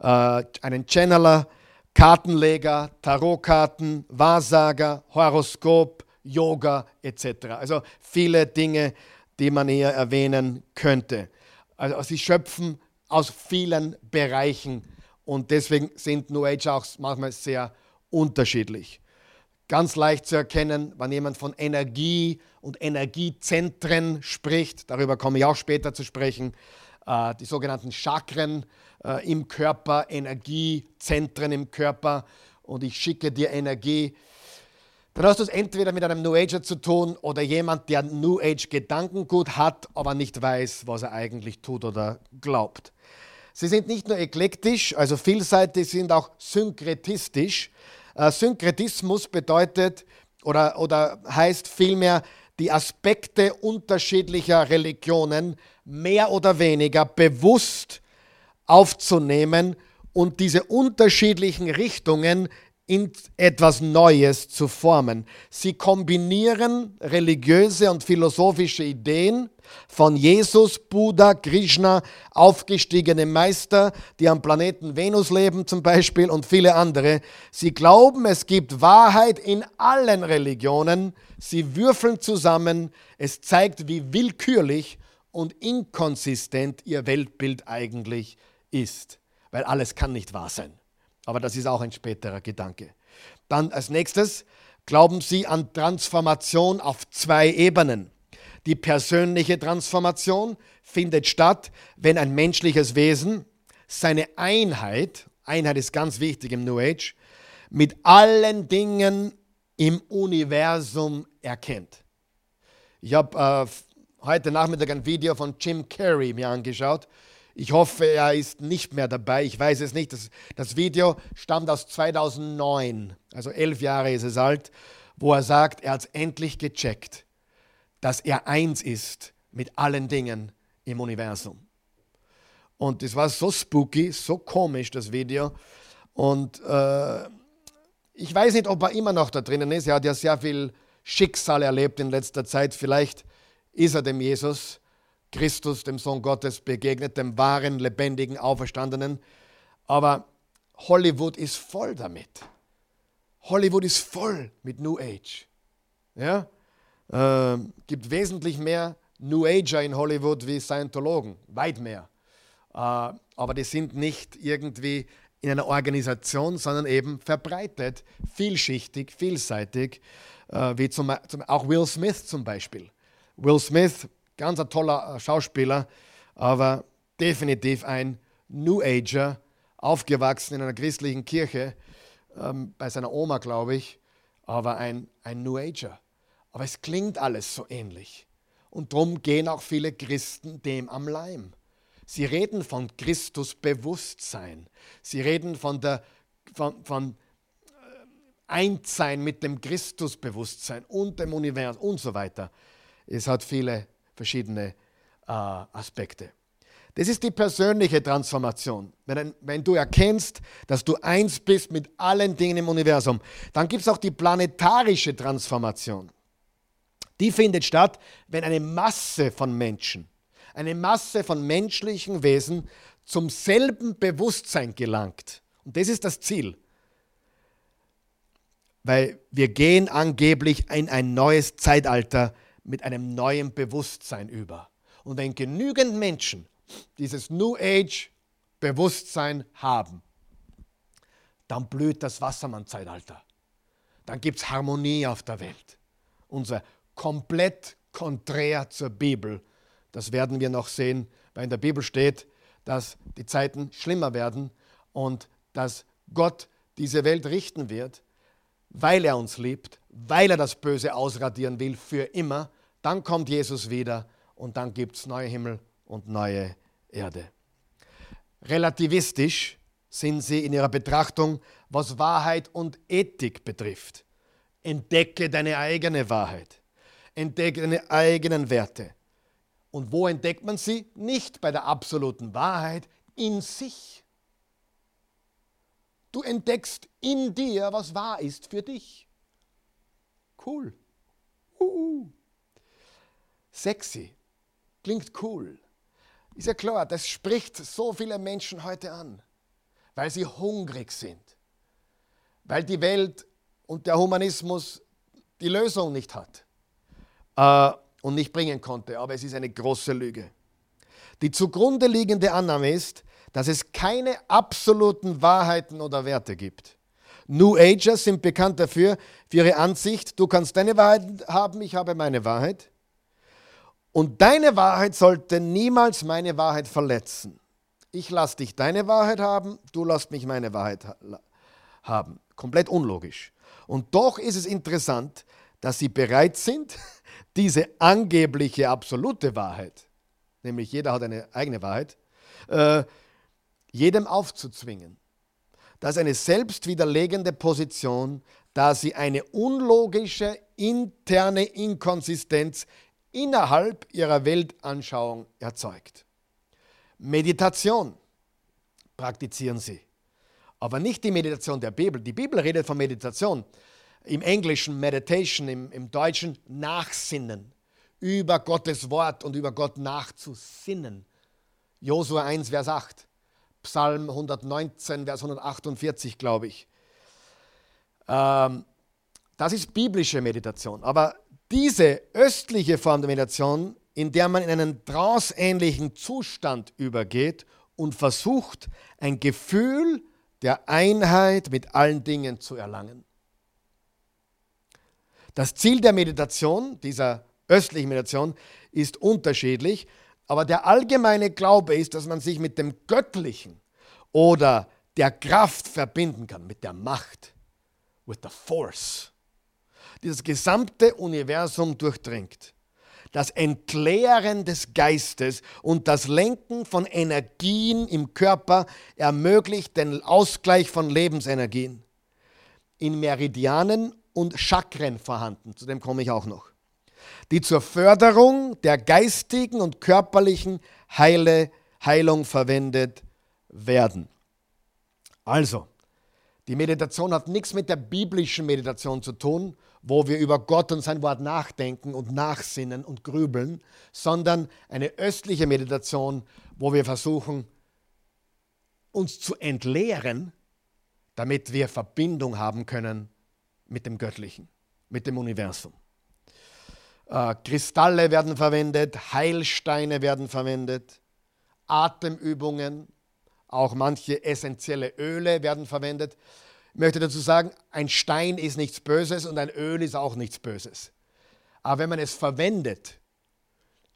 A: äh, einen Channeler, Kartenleger, Tarotkarten, Wahrsager, Horoskop, Yoga etc. Also viele Dinge, die man hier erwähnen könnte. Also sie schöpfen aus vielen Bereichen und deswegen sind New Age auch manchmal sehr unterschiedlich. Ganz leicht zu erkennen, wenn jemand von Energie und Energiezentren spricht, darüber komme ich auch später zu sprechen, äh, die sogenannten Chakren, äh, im Körper, Energiezentren im Körper und ich schicke dir Energie. Dann hast du es entweder mit einem New Ager zu tun oder jemand, der New Age Gedankengut hat, aber nicht weiß, was er eigentlich tut oder glaubt. Sie sind nicht nur eklektisch, also vielseitig, sie sind auch synkretistisch. Äh, Synkretismus bedeutet oder, oder heißt vielmehr, die Aspekte unterschiedlicher Religionen mehr oder weniger bewusst aufzunehmen und diese unterschiedlichen Richtungen in etwas Neues zu formen. Sie kombinieren religiöse und philosophische Ideen von Jesus, Buddha, Krishna, aufgestiegene Meister, die am Planeten Venus leben zum Beispiel und viele andere. Sie glauben, es gibt Wahrheit in allen Religionen. Sie würfeln zusammen. Es zeigt, wie willkürlich und inkonsistent ihr Weltbild eigentlich ist, weil alles kann nicht wahr sein. Aber das ist auch ein späterer Gedanke. Dann als nächstes glauben sie an Transformation auf zwei Ebenen. Die persönliche Transformation findet statt, wenn ein menschliches Wesen seine Einheit, Einheit ist ganz wichtig im New Age, mit allen Dingen im Universum erkennt. Ich habe äh, heute Nachmittag ein Video von Jim Carrey mir angeschaut ich hoffe, er ist nicht mehr dabei. Ich weiß es nicht. Das, das Video stammt aus 2009, also elf Jahre ist es alt, wo er sagt, er hat es endlich gecheckt, dass er eins ist mit allen Dingen im Universum. Und das war so spooky, so komisch, das Video. Und äh, ich weiß nicht, ob er immer noch da drinnen ist. Er hat ja sehr viel Schicksal erlebt in letzter Zeit. Vielleicht ist er dem Jesus Christus, dem Sohn Gottes, begegnet, dem wahren, lebendigen, auferstandenen. Aber Hollywood ist voll damit. Hollywood ist voll mit New Age. Ja? Äh, gibt wesentlich mehr New Ager in Hollywood wie Scientologen, weit mehr. Äh, aber die sind nicht irgendwie in einer Organisation, sondern eben verbreitet, vielschichtig, vielseitig, äh, wie zum, zum, auch Will Smith zum Beispiel. Will Smith Ganz ein toller äh, Schauspieler, aber definitiv ein New Ager, aufgewachsen in einer christlichen Kirche, ähm, bei seiner Oma, glaube ich, aber ein, ein New Ager. Aber es klingt alles so ähnlich. Und darum gehen auch viele Christen dem am Leim. Sie reden von Christusbewusstsein. Sie reden von, der, von, von äh, Einssein mit dem Christusbewusstsein und dem Universum und so weiter. Es hat viele verschiedene äh, Aspekte. Das ist die persönliche Transformation. Wenn, wenn, du erkennst, dass du eins bist mit allen Dingen im Universum, dann gibt es auch die planetarische Transformation. Die findet statt, wenn eine Masse von Menschen, eine Masse von menschlichen Wesen zum selben Bewusstsein gelangt. Und das ist das Ziel. Weil wir gehen angeblich in ein neues Zeitalter mit einem neuen Bewusstsein über. Und wenn genügend Menschen dieses New Age Bewusstsein haben, dann blüht das Wassermann-Zeitalter. Dann gibt es Harmonie auf der Welt. Unser komplett konträr zur Bibel. Das werden wir noch sehen, weil in der Bibel steht, dass die Zeiten schlimmer werden und dass Gott diese Welt richten wird, weil er uns liebt, weil er das Böse ausradieren will für immer dann kommt Jesus wieder und dann gibt es neue Himmel und neue Erde. Relativistisch sind sie in ihrer Betrachtung, was Wahrheit und Ethik betrifft. Entdecke deine eigene Wahrheit. Entdecke deine eigenen Werte. Und wo entdeckt man sie? Nicht bei der absoluten Wahrheit, in sich. Du entdeckst in dir, was wahr ist für dich. Cool. Uh sexy, klingt cool. Ist ja klar, das spricht so viele Menschen heute an, weil sie hungrig sind, weil die Welt und der Humanismus die Lösung nicht hat äh, und nicht bringen konnte. Aber es ist eine große Lüge. Die zugrunde liegende Annahme ist, dass es keine absoluten Wahrheiten oder Werte gibt. New Agers sind bekannt dafür, für ihre Ansicht, du kannst deine Wahrheit haben, ich habe meine Wahrheit. Und deine Wahrheit sollte niemals meine Wahrheit verletzen. Ich lasse dich deine Wahrheit haben, du lässt mich meine Wahrheit haben. Komplett unlogisch. Und doch ist es interessant, dass sie bereit sind, diese angebliche absolute Wahrheit, nämlich jeder hat eine eigene Wahrheit, äh, jedem aufzuzwingen. Das ist eine selbstwiderlegende Position, da sie eine unlogische interne Inkonsistenz innerhalb ihrer Weltanschauung erzeugt. Meditation praktizieren sie. Aber nicht die Meditation der Bibel. Die Bibel redet von Meditation. Im Englischen Meditation, im, im Deutschen Nachsinnen. Über Gottes Wort und über Gott nachzusinnen. Josua 1, Vers 8. Psalm 119, Vers 148, glaube ich. Ähm, das ist biblische Meditation. Aber diese östliche Form der Meditation, in der man in einen tranceähnlichen Zustand übergeht und versucht, ein Gefühl der Einheit mit allen Dingen zu erlangen. Das Ziel der Meditation, dieser östlichen Meditation, ist unterschiedlich, aber der allgemeine Glaube ist, dass man sich mit dem Göttlichen oder der Kraft verbinden kann, mit der Macht, with the force, das gesamte Universum durchdringt das Entleeren des Geistes und das Lenken von Energien im Körper ermöglicht den Ausgleich von Lebensenergien. In Meridianen und Chakren vorhanden, zu dem komme ich auch noch, die zur Förderung der geistigen und körperlichen Heile, Heilung verwendet werden. Also, die Meditation hat nichts mit der biblischen Meditation zu tun, wo wir über Gott und sein Wort nachdenken und nachsinnen und grübeln, sondern eine östliche Meditation, wo wir versuchen, uns zu entleeren, damit wir Verbindung haben können mit dem Göttlichen, mit dem Universum. Äh, Kristalle werden verwendet, Heilsteine werden verwendet, Atemübungen, auch manche essentielle Öle werden verwendet möchte dazu sagen, ein Stein ist nichts Böses und ein Öl ist auch nichts Böses. Aber wenn man es verwendet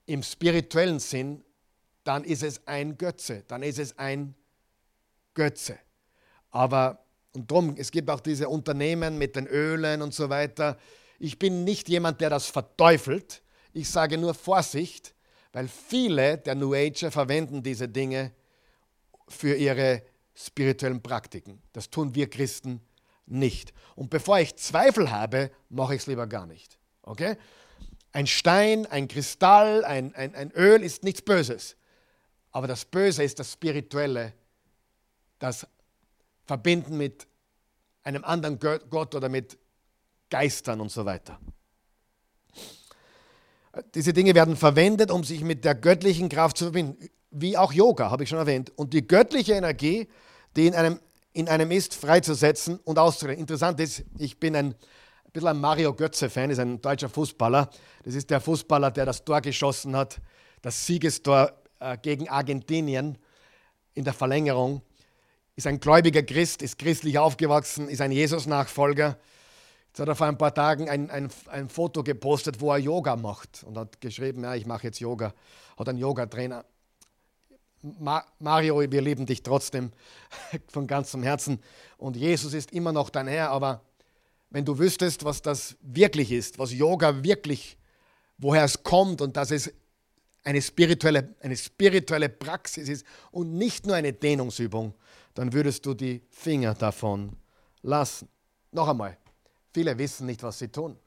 A: im spirituellen Sinn, dann ist es ein Götze, dann ist es ein Götze. Aber, und darum, es gibt auch diese Unternehmen mit den Ölen und so weiter. Ich bin nicht jemand, der das verteufelt. Ich sage nur Vorsicht, weil viele der New Ager verwenden diese Dinge für ihre spirituellen Praktiken. Das tun wir Christen nicht. Und bevor ich Zweifel habe, mache ich es lieber gar nicht. Okay? Ein Stein, ein Kristall, ein, ein, ein Öl ist nichts Böses. Aber das Böse ist das Spirituelle, das Verbinden mit einem anderen Gott oder mit Geistern und so weiter. Diese Dinge werden verwendet, um sich mit der göttlichen Kraft zu verbinden, wie auch Yoga, habe ich schon erwähnt. Und die göttliche Energie die in einem, in einem ist, freizusetzen und auszurennen. Interessant ist, ich bin ein, ein bisschen ein Mario Götze-Fan, ist ein deutscher Fußballer. Das ist der Fußballer, der das Tor geschossen hat, das Siegestor äh, gegen Argentinien in der Verlängerung. Ist ein gläubiger Christ, ist christlich aufgewachsen, ist ein Jesus-Nachfolger. Jetzt hat er vor ein paar Tagen ein, ein, ein Foto gepostet, wo er Yoga macht und hat geschrieben, ja, ich mache jetzt Yoga. Hat einen Yoga-Trainer Mario, wir lieben dich trotzdem von ganzem Herzen und Jesus ist immer noch dein Herr, aber wenn du wüsstest, was das wirklich ist, was Yoga wirklich, woher es kommt und dass es eine spirituelle, eine spirituelle Praxis ist und nicht nur eine Dehnungsübung, dann würdest du die Finger davon lassen. Noch einmal, viele wissen nicht, was sie tun.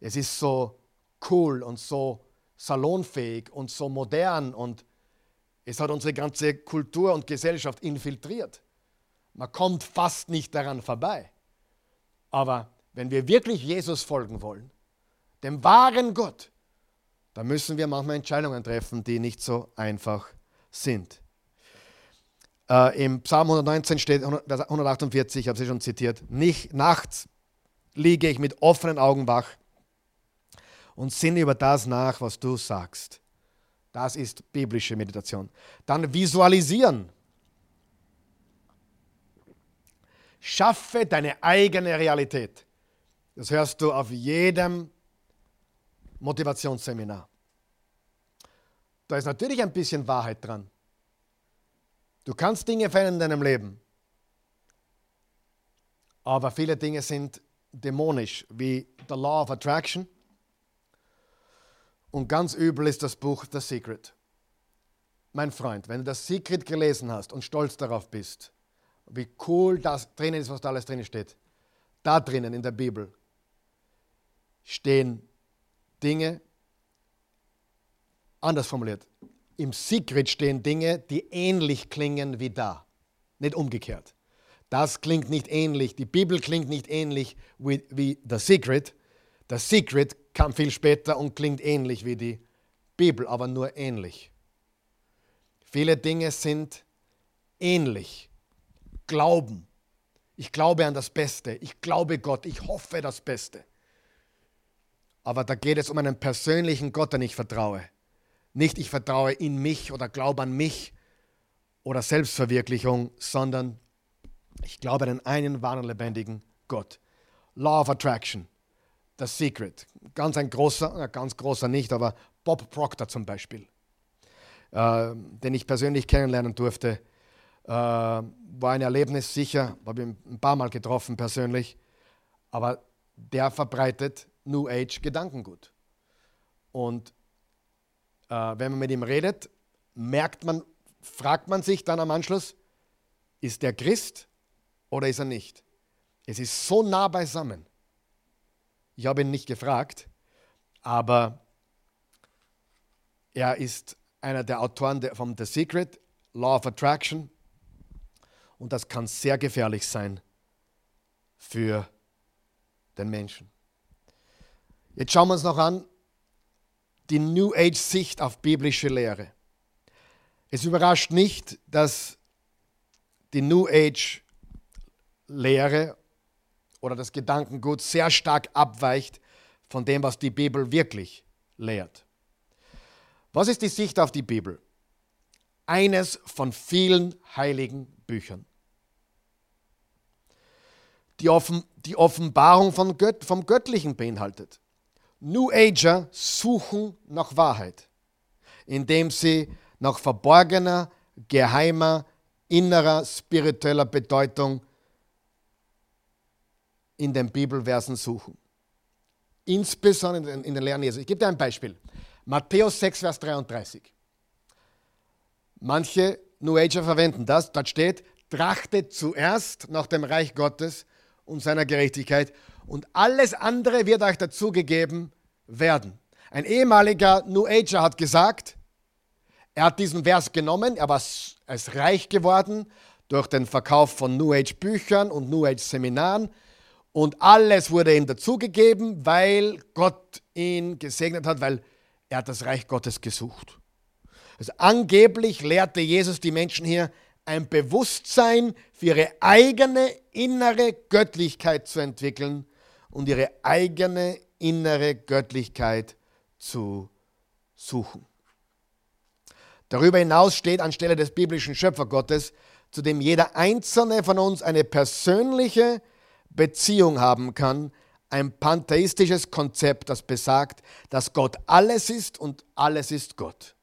A: Es ist so cool und so salonfähig und so modern und es hat unsere ganze Kultur und Gesellschaft infiltriert. Man kommt fast nicht daran vorbei. Aber wenn wir wirklich Jesus folgen wollen, dem wahren Gott, dann müssen wir manchmal Entscheidungen treffen, die nicht so einfach sind. Äh, Im Psalm 119 steht 148, ich habe sie schon zitiert, nicht nachts liege ich mit offenen Augen wach und sinne über das nach, was du sagst. Das ist biblische Meditation. Dann visualisieren. Schaffe deine eigene Realität. Das hörst du auf jedem Motivationsseminar. Da ist natürlich ein bisschen Wahrheit dran. Du kannst Dinge verändern in deinem Leben. Aber viele Dinge sind dämonisch, wie The Law of Attraction und ganz übel ist das Buch The Secret. Mein Freund, wenn du das Secret gelesen hast und stolz darauf bist, wie cool das drinnen ist, was da alles drinnen steht, da drinnen in der Bibel stehen Dinge, anders formuliert, im Secret stehen Dinge, die ähnlich klingen wie da, nicht umgekehrt. Das klingt nicht ähnlich. Die Bibel klingt nicht ähnlich wie, wie The Secret. The Secret kam viel später und klingt ähnlich wie die Bibel, aber nur ähnlich. Viele Dinge sind ähnlich. Glauben. Ich glaube an das Beste. Ich glaube Gott. Ich hoffe das Beste. Aber da geht es um einen persönlichen Gott, den ich vertraue. Nicht ich vertraue in mich oder glaube an mich oder Selbstverwirklichung, sondern ich glaube an einen wahren, lebendigen Gott. Law of Attraction, The Secret. Ganz ein großer, ganz großer nicht, aber Bob Proctor zum Beispiel, äh, den ich persönlich kennenlernen durfte, äh, war ein Erlebnis sicher, habe ihn ein paar Mal getroffen persönlich, aber der verbreitet New Age Gedankengut. Und äh, wenn man mit ihm redet, merkt man, fragt man sich dann am Anschluss, ist der Christ oder ist er nicht? Es ist so nah beisammen. Ich habe ihn nicht gefragt, aber er ist einer der Autoren von The Secret, Law of Attraction. Und das kann sehr gefährlich sein für den Menschen. Jetzt schauen wir uns noch an die New Age-Sicht auf biblische Lehre. Es überrascht nicht, dass die New Age-Lehre oder das Gedankengut sehr stark abweicht von dem, was die Bibel wirklich lehrt. Was ist die Sicht auf die Bibel? Eines von vielen heiligen Büchern. Die, Offen, die Offenbarung Gött, vom Göttlichen beinhaltet. New Ager suchen nach Wahrheit, indem sie nach verborgener, geheimer, innerer, spiritueller Bedeutung in den Bibelversen suchen. Insbesondere in den Lehren Jesu. Ich gebe dir ein Beispiel. Matthäus 6, Vers 33. Manche New Ager verwenden das. Dort steht, trachtet zuerst nach dem Reich Gottes und seiner Gerechtigkeit und alles andere wird euch dazugegeben werden. Ein ehemaliger New Ager hat gesagt, er hat diesen Vers genommen, er war als reich geworden durch den Verkauf von New Age Büchern und New Age Seminaren und alles wurde ihm dazugegeben, weil Gott ihn gesegnet hat, weil er hat das Reich Gottes gesucht. Also angeblich lehrte Jesus die Menschen hier, ein Bewusstsein für ihre eigene innere Göttlichkeit zu entwickeln und ihre eigene innere Göttlichkeit zu suchen. Darüber hinaus steht anstelle des biblischen Schöpfergottes, zu dem jeder einzelne von uns eine persönliche Beziehung haben kann, ein pantheistisches Konzept, das besagt, dass Gott alles ist und alles ist Gott.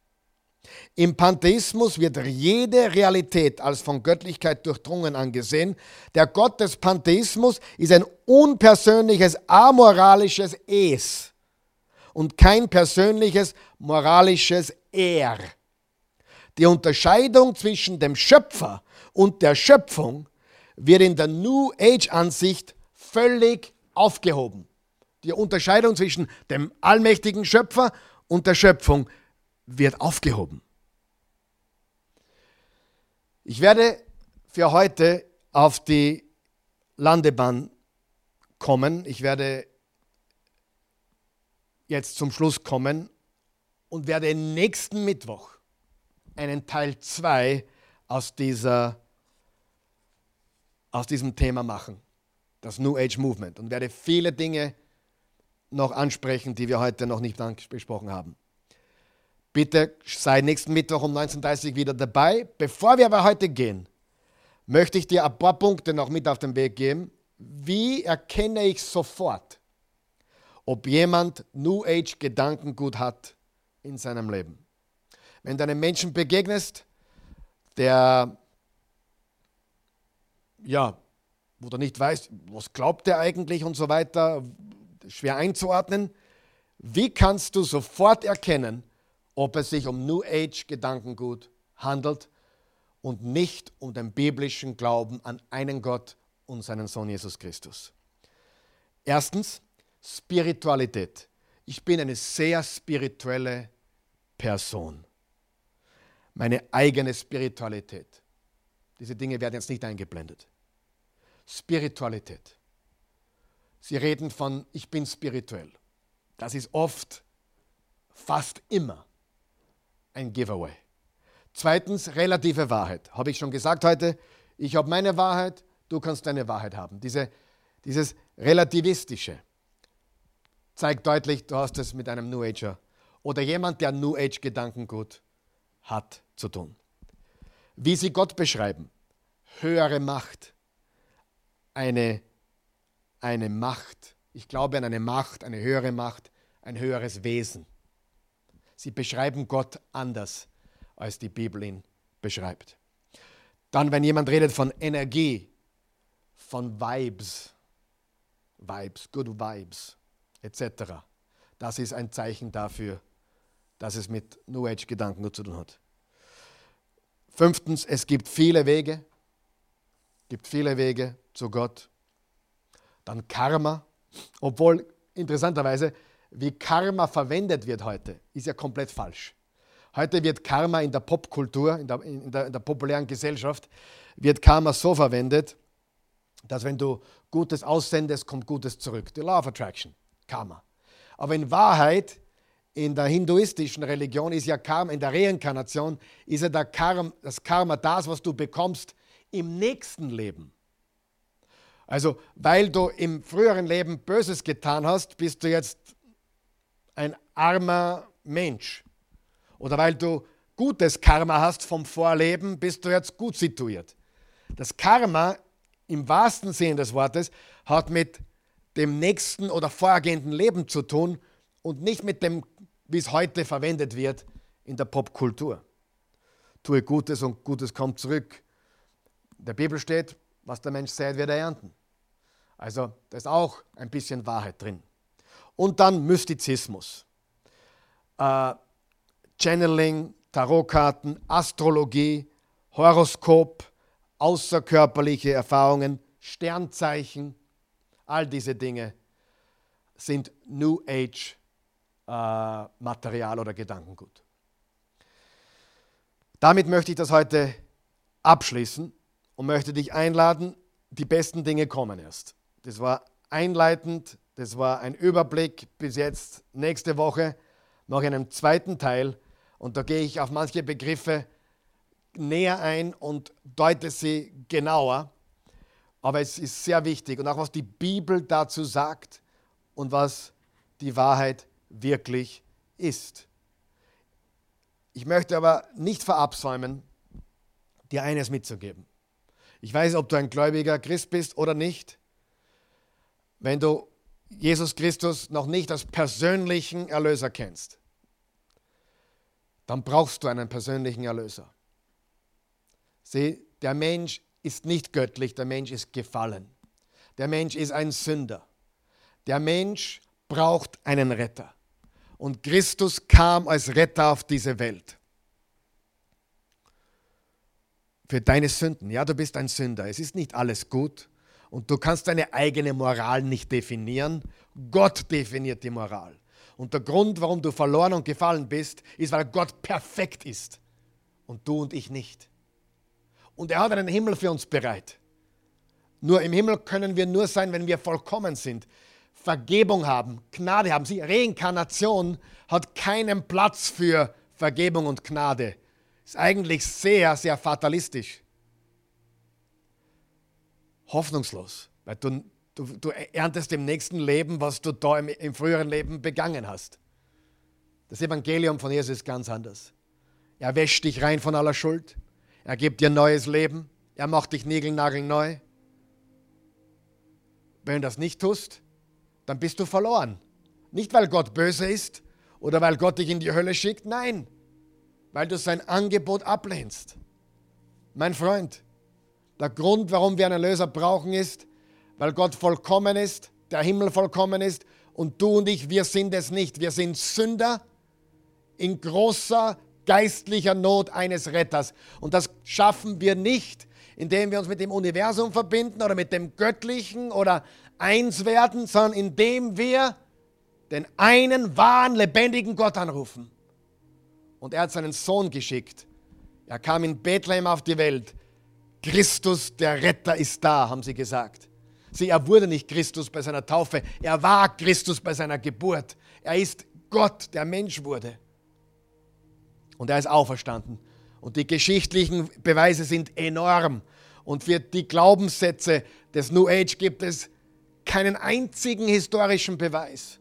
A: Im Pantheismus wird jede Realität als von Göttlichkeit durchdrungen angesehen. Der Gott des Pantheismus ist ein unpersönliches, amoralisches Es und kein persönliches, moralisches Er. Die Unterscheidung zwischen dem Schöpfer und der Schöpfung wird in der New Age-Ansicht völlig aufgehoben. Die Unterscheidung zwischen dem allmächtigen Schöpfer und der Schöpfung wird aufgehoben. Ich werde für heute auf die Landebahn kommen. Ich werde jetzt zum Schluss kommen und werde nächsten Mittwoch einen Teil 2 aus, aus diesem Thema machen, das New Age Movement, und werde viele Dinge noch ansprechen, die wir heute noch nicht besprochen haben. Bitte sei nächsten Mittwoch um 19.30 Uhr wieder dabei. Bevor wir aber heute gehen, möchte ich dir ein paar Punkte noch mit auf den Weg geben. Wie erkenne ich sofort, ob jemand New Age Gedankengut hat in seinem Leben? Wenn du einem Menschen begegnest, der ja, wo du nicht weißt, was glaubt er eigentlich und so weiter, schwer einzuordnen, wie kannst du sofort erkennen, ob es sich um New Age Gedankengut handelt und nicht um den biblischen Glauben an einen Gott und seinen Sohn Jesus Christus. Erstens, Spiritualität. Ich bin eine sehr spirituelle Person. Meine eigene Spiritualität. Diese Dinge werden jetzt nicht eingeblendet. Spiritualität. Sie reden von, ich bin spirituell. Das ist oft, fast immer ein Giveaway. Zweitens, relative Wahrheit. Habe ich schon gesagt heute, ich habe meine Wahrheit, du kannst deine Wahrheit haben. Diese, dieses Relativistische zeigt deutlich, du hast es mit einem New Ager oder jemand, der New Age Gedankengut hat, zu tun. Wie sie Gott beschreiben, höhere Macht, eine, eine Macht, ich glaube an eine Macht, eine höhere Macht, ein höheres Wesen. Sie beschreiben Gott anders, als die Bibel ihn beschreibt. Dann, wenn jemand redet von Energie, von Vibes, Vibes, Good Vibes, etc., das ist ein Zeichen dafür, dass es mit New Age-Gedanken zu tun hat. Fünftens, es gibt viele Wege, gibt viele Wege zu Gott. Dann Karma, obwohl interessanterweise, wie Karma verwendet wird heute, ist ja komplett falsch. Heute wird Karma in der Popkultur, in der, in, der, in der populären Gesellschaft, wird Karma so verwendet, dass wenn du Gutes aussendest, kommt Gutes zurück. The Law of Attraction, Karma. Aber in Wahrheit, in der hinduistischen Religion ist ja Karma, in der Reinkarnation ist ja der Karma, das Karma das, was du bekommst im nächsten Leben. Also, weil du im früheren Leben Böses getan hast, bist du jetzt ein armer Mensch. Oder weil du gutes Karma hast vom Vorleben, bist du jetzt gut situiert. Das Karma im wahrsten Sinne des Wortes hat mit dem nächsten oder vorhergehenden Leben zu tun und nicht mit dem, wie es heute verwendet wird in der Popkultur. Tue Gutes und Gutes kommt zurück. In der Bibel steht, was der Mensch sät, wird er ernten. Also da ist auch ein bisschen Wahrheit drin. Und dann Mystizismus. Äh, Channeling, Tarotkarten, Astrologie, Horoskop, außerkörperliche Erfahrungen, Sternzeichen, all diese Dinge sind New Age äh, Material oder Gedankengut. Damit möchte ich das heute abschließen und möchte dich einladen, die besten Dinge kommen erst. Das war einleitend, das war ein Überblick bis jetzt. Nächste Woche mache ich einen zweiten Teil und da gehe ich auf manche Begriffe näher ein und deute sie genauer. Aber es ist sehr wichtig und auch was die Bibel dazu sagt und was die Wahrheit wirklich ist. Ich möchte aber nicht verabsäumen, dir eines mitzugeben. Ich weiß, ob du ein gläubiger Christ bist oder nicht. Wenn du Jesus Christus noch nicht als persönlichen Erlöser kennst, dann brauchst du einen persönlichen Erlöser. Sieh, der Mensch ist nicht göttlich, der Mensch ist gefallen. Der Mensch ist ein Sünder. Der Mensch braucht einen Retter. Und Christus kam als Retter auf diese Welt. Für deine Sünden. Ja, du bist ein Sünder. Es ist nicht alles gut. Und du kannst deine eigene Moral nicht definieren. Gott definiert die Moral. Und der Grund, warum du verloren und gefallen bist, ist, weil Gott perfekt ist. Und du und ich nicht. Und er hat einen Himmel für uns bereit. Nur im Himmel können wir nur sein, wenn wir vollkommen sind. Vergebung haben, Gnade haben. Sie, Reinkarnation hat keinen Platz für Vergebung und Gnade. Ist eigentlich sehr, sehr fatalistisch. Hoffnungslos, weil du Du, du erntest im nächsten Leben, was du da im, im früheren Leben begangen hast. Das Evangelium von Jesus ist ganz anders. Er wäscht dich rein von aller Schuld. Er gibt dir neues Leben. Er macht dich niegelnagelneu. Wenn du das nicht tust, dann bist du verloren. Nicht, weil Gott böse ist oder weil Gott dich in die Hölle schickt, nein, weil du sein Angebot ablehnst. Mein Freund, der Grund, warum wir einen Erlöser brauchen, ist, weil Gott vollkommen ist, der Himmel vollkommen ist und du und ich, wir sind es nicht. Wir sind Sünder in großer geistlicher Not eines Retters. Und das schaffen wir nicht, indem wir uns mit dem Universum verbinden oder mit dem Göttlichen oder eins werden, sondern indem wir den einen wahren, lebendigen Gott anrufen. Und er hat seinen Sohn geschickt. Er kam in Bethlehem auf die Welt Christus, der Retter, ist da, haben sie gesagt. Sie, er wurde nicht Christus bei seiner Taufe, er war Christus bei seiner Geburt. Er ist Gott, der Mensch wurde. Und er ist auferstanden. Und die geschichtlichen Beweise sind enorm. Und für die Glaubenssätze des New Age gibt es keinen einzigen historischen Beweis.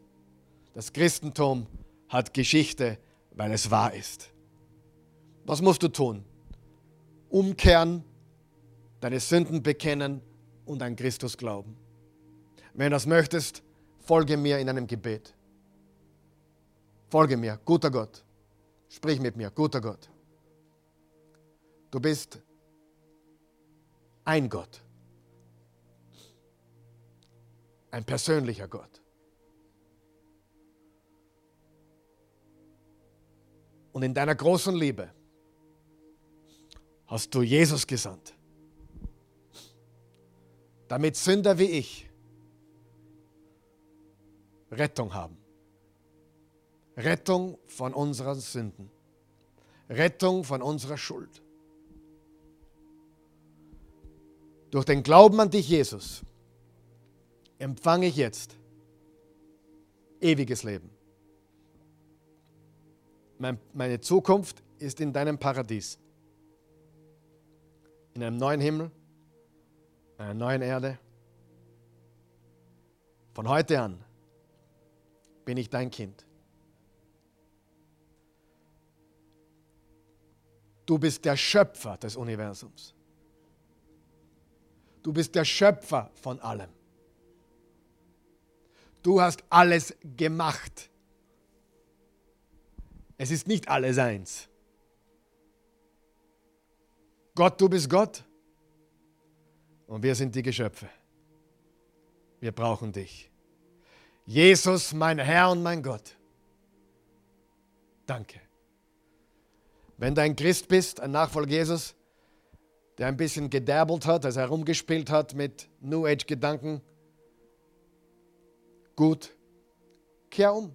A: Das Christentum hat Geschichte, weil es wahr ist. Was musst du tun? Umkehren, deine Sünden bekennen und an Christus glauben. Wenn du das möchtest, folge mir in einem Gebet. Folge mir, guter Gott. Sprich mit mir, guter Gott. Du bist ein Gott. Ein persönlicher Gott. Und in deiner großen Liebe hast du Jesus gesandt, damit Sünder wie ich Rettung haben. Rettung von unseren Sünden. Rettung von unserer Schuld. Durch den Glauben an dich, Jesus, empfange ich jetzt ewiges Leben. meine Zukunft ist in deinem Paradies. In einem neuen Himmel, einer neuen Erde. Von heute an bin ich dein Kind. Du bist der Schöpfer des Universums. Du bist der Schöpfer von allem. Du hast alles gemacht. Es ist nicht alles eins. Gott, du bist Gott und wir sind die Geschöpfe. Wir brauchen dich. Jesus, mein Herr und mein Gott. Danke. Wenn du ein Christ bist, ein Nachfolger Jesus, der ein bisschen gederbelt hat, also herumgespielt hat mit New Age Gedanken, gut, kehr um.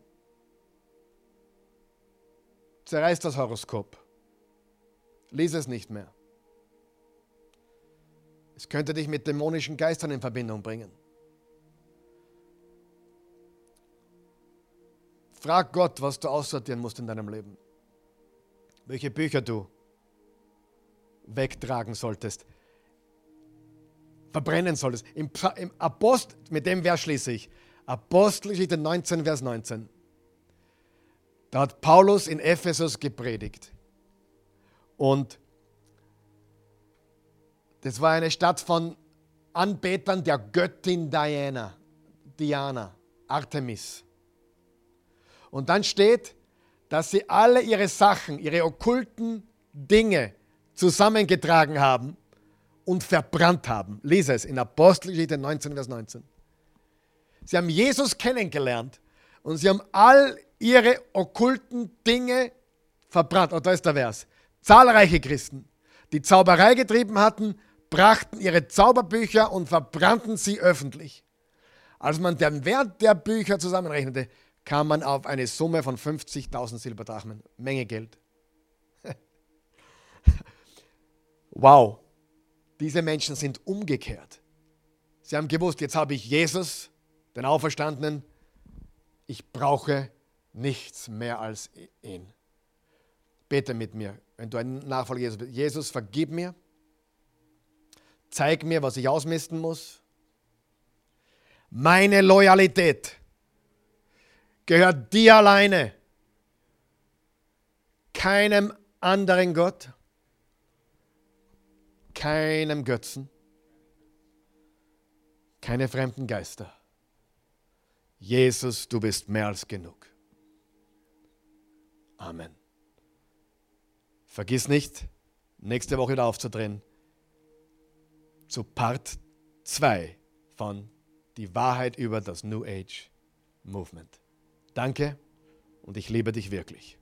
A: Zerreiß das Horoskop. Lies es nicht mehr. Es könnte dich mit dämonischen Geistern in Verbindung bringen. Frag Gott, was du aussortieren musst in deinem Leben. Welche Bücher du wegtragen solltest, verbrennen solltest. Im, im Apostel, mit dem Vers schließe ich. Apostelgeschichte 19, Vers 19. Da hat Paulus in Ephesus gepredigt. Und das war eine Stadt von Anbetern der Göttin Diana, Diana, Artemis. Und dann steht, dass sie alle ihre Sachen, ihre okkulten Dinge zusammengetragen haben und verbrannt haben. Lies es in Apostelgeschichte 19, Vers 19. Sie haben Jesus kennengelernt und sie haben all ihre okkulten Dinge verbrannt. Und da ist der Vers. Zahlreiche Christen, die Zauberei getrieben hatten, brachten ihre Zauberbücher und verbrannten sie öffentlich. Als man den Wert der Bücher zusammenrechnete, kam man auf eine Summe von 50.000 Silberdrachmen. Menge Geld. wow, diese Menschen sind umgekehrt. Sie haben gewusst, jetzt habe ich Jesus, den Auferstandenen, ich brauche nichts mehr als ihn. Bete mit mir, wenn du ein Nachfolger Jesus bist. Jesus, vergib mir. Zeig mir, was ich ausmisten muss. Meine Loyalität gehört dir alleine. Keinem anderen Gott keinem Götzen, keine fremden Geister. Jesus, du bist mehr als genug. Amen. Vergiss nicht, nächste Woche wieder aufzudrehen zu Part 2 von Die Wahrheit über das New Age Movement. Danke und ich liebe dich wirklich.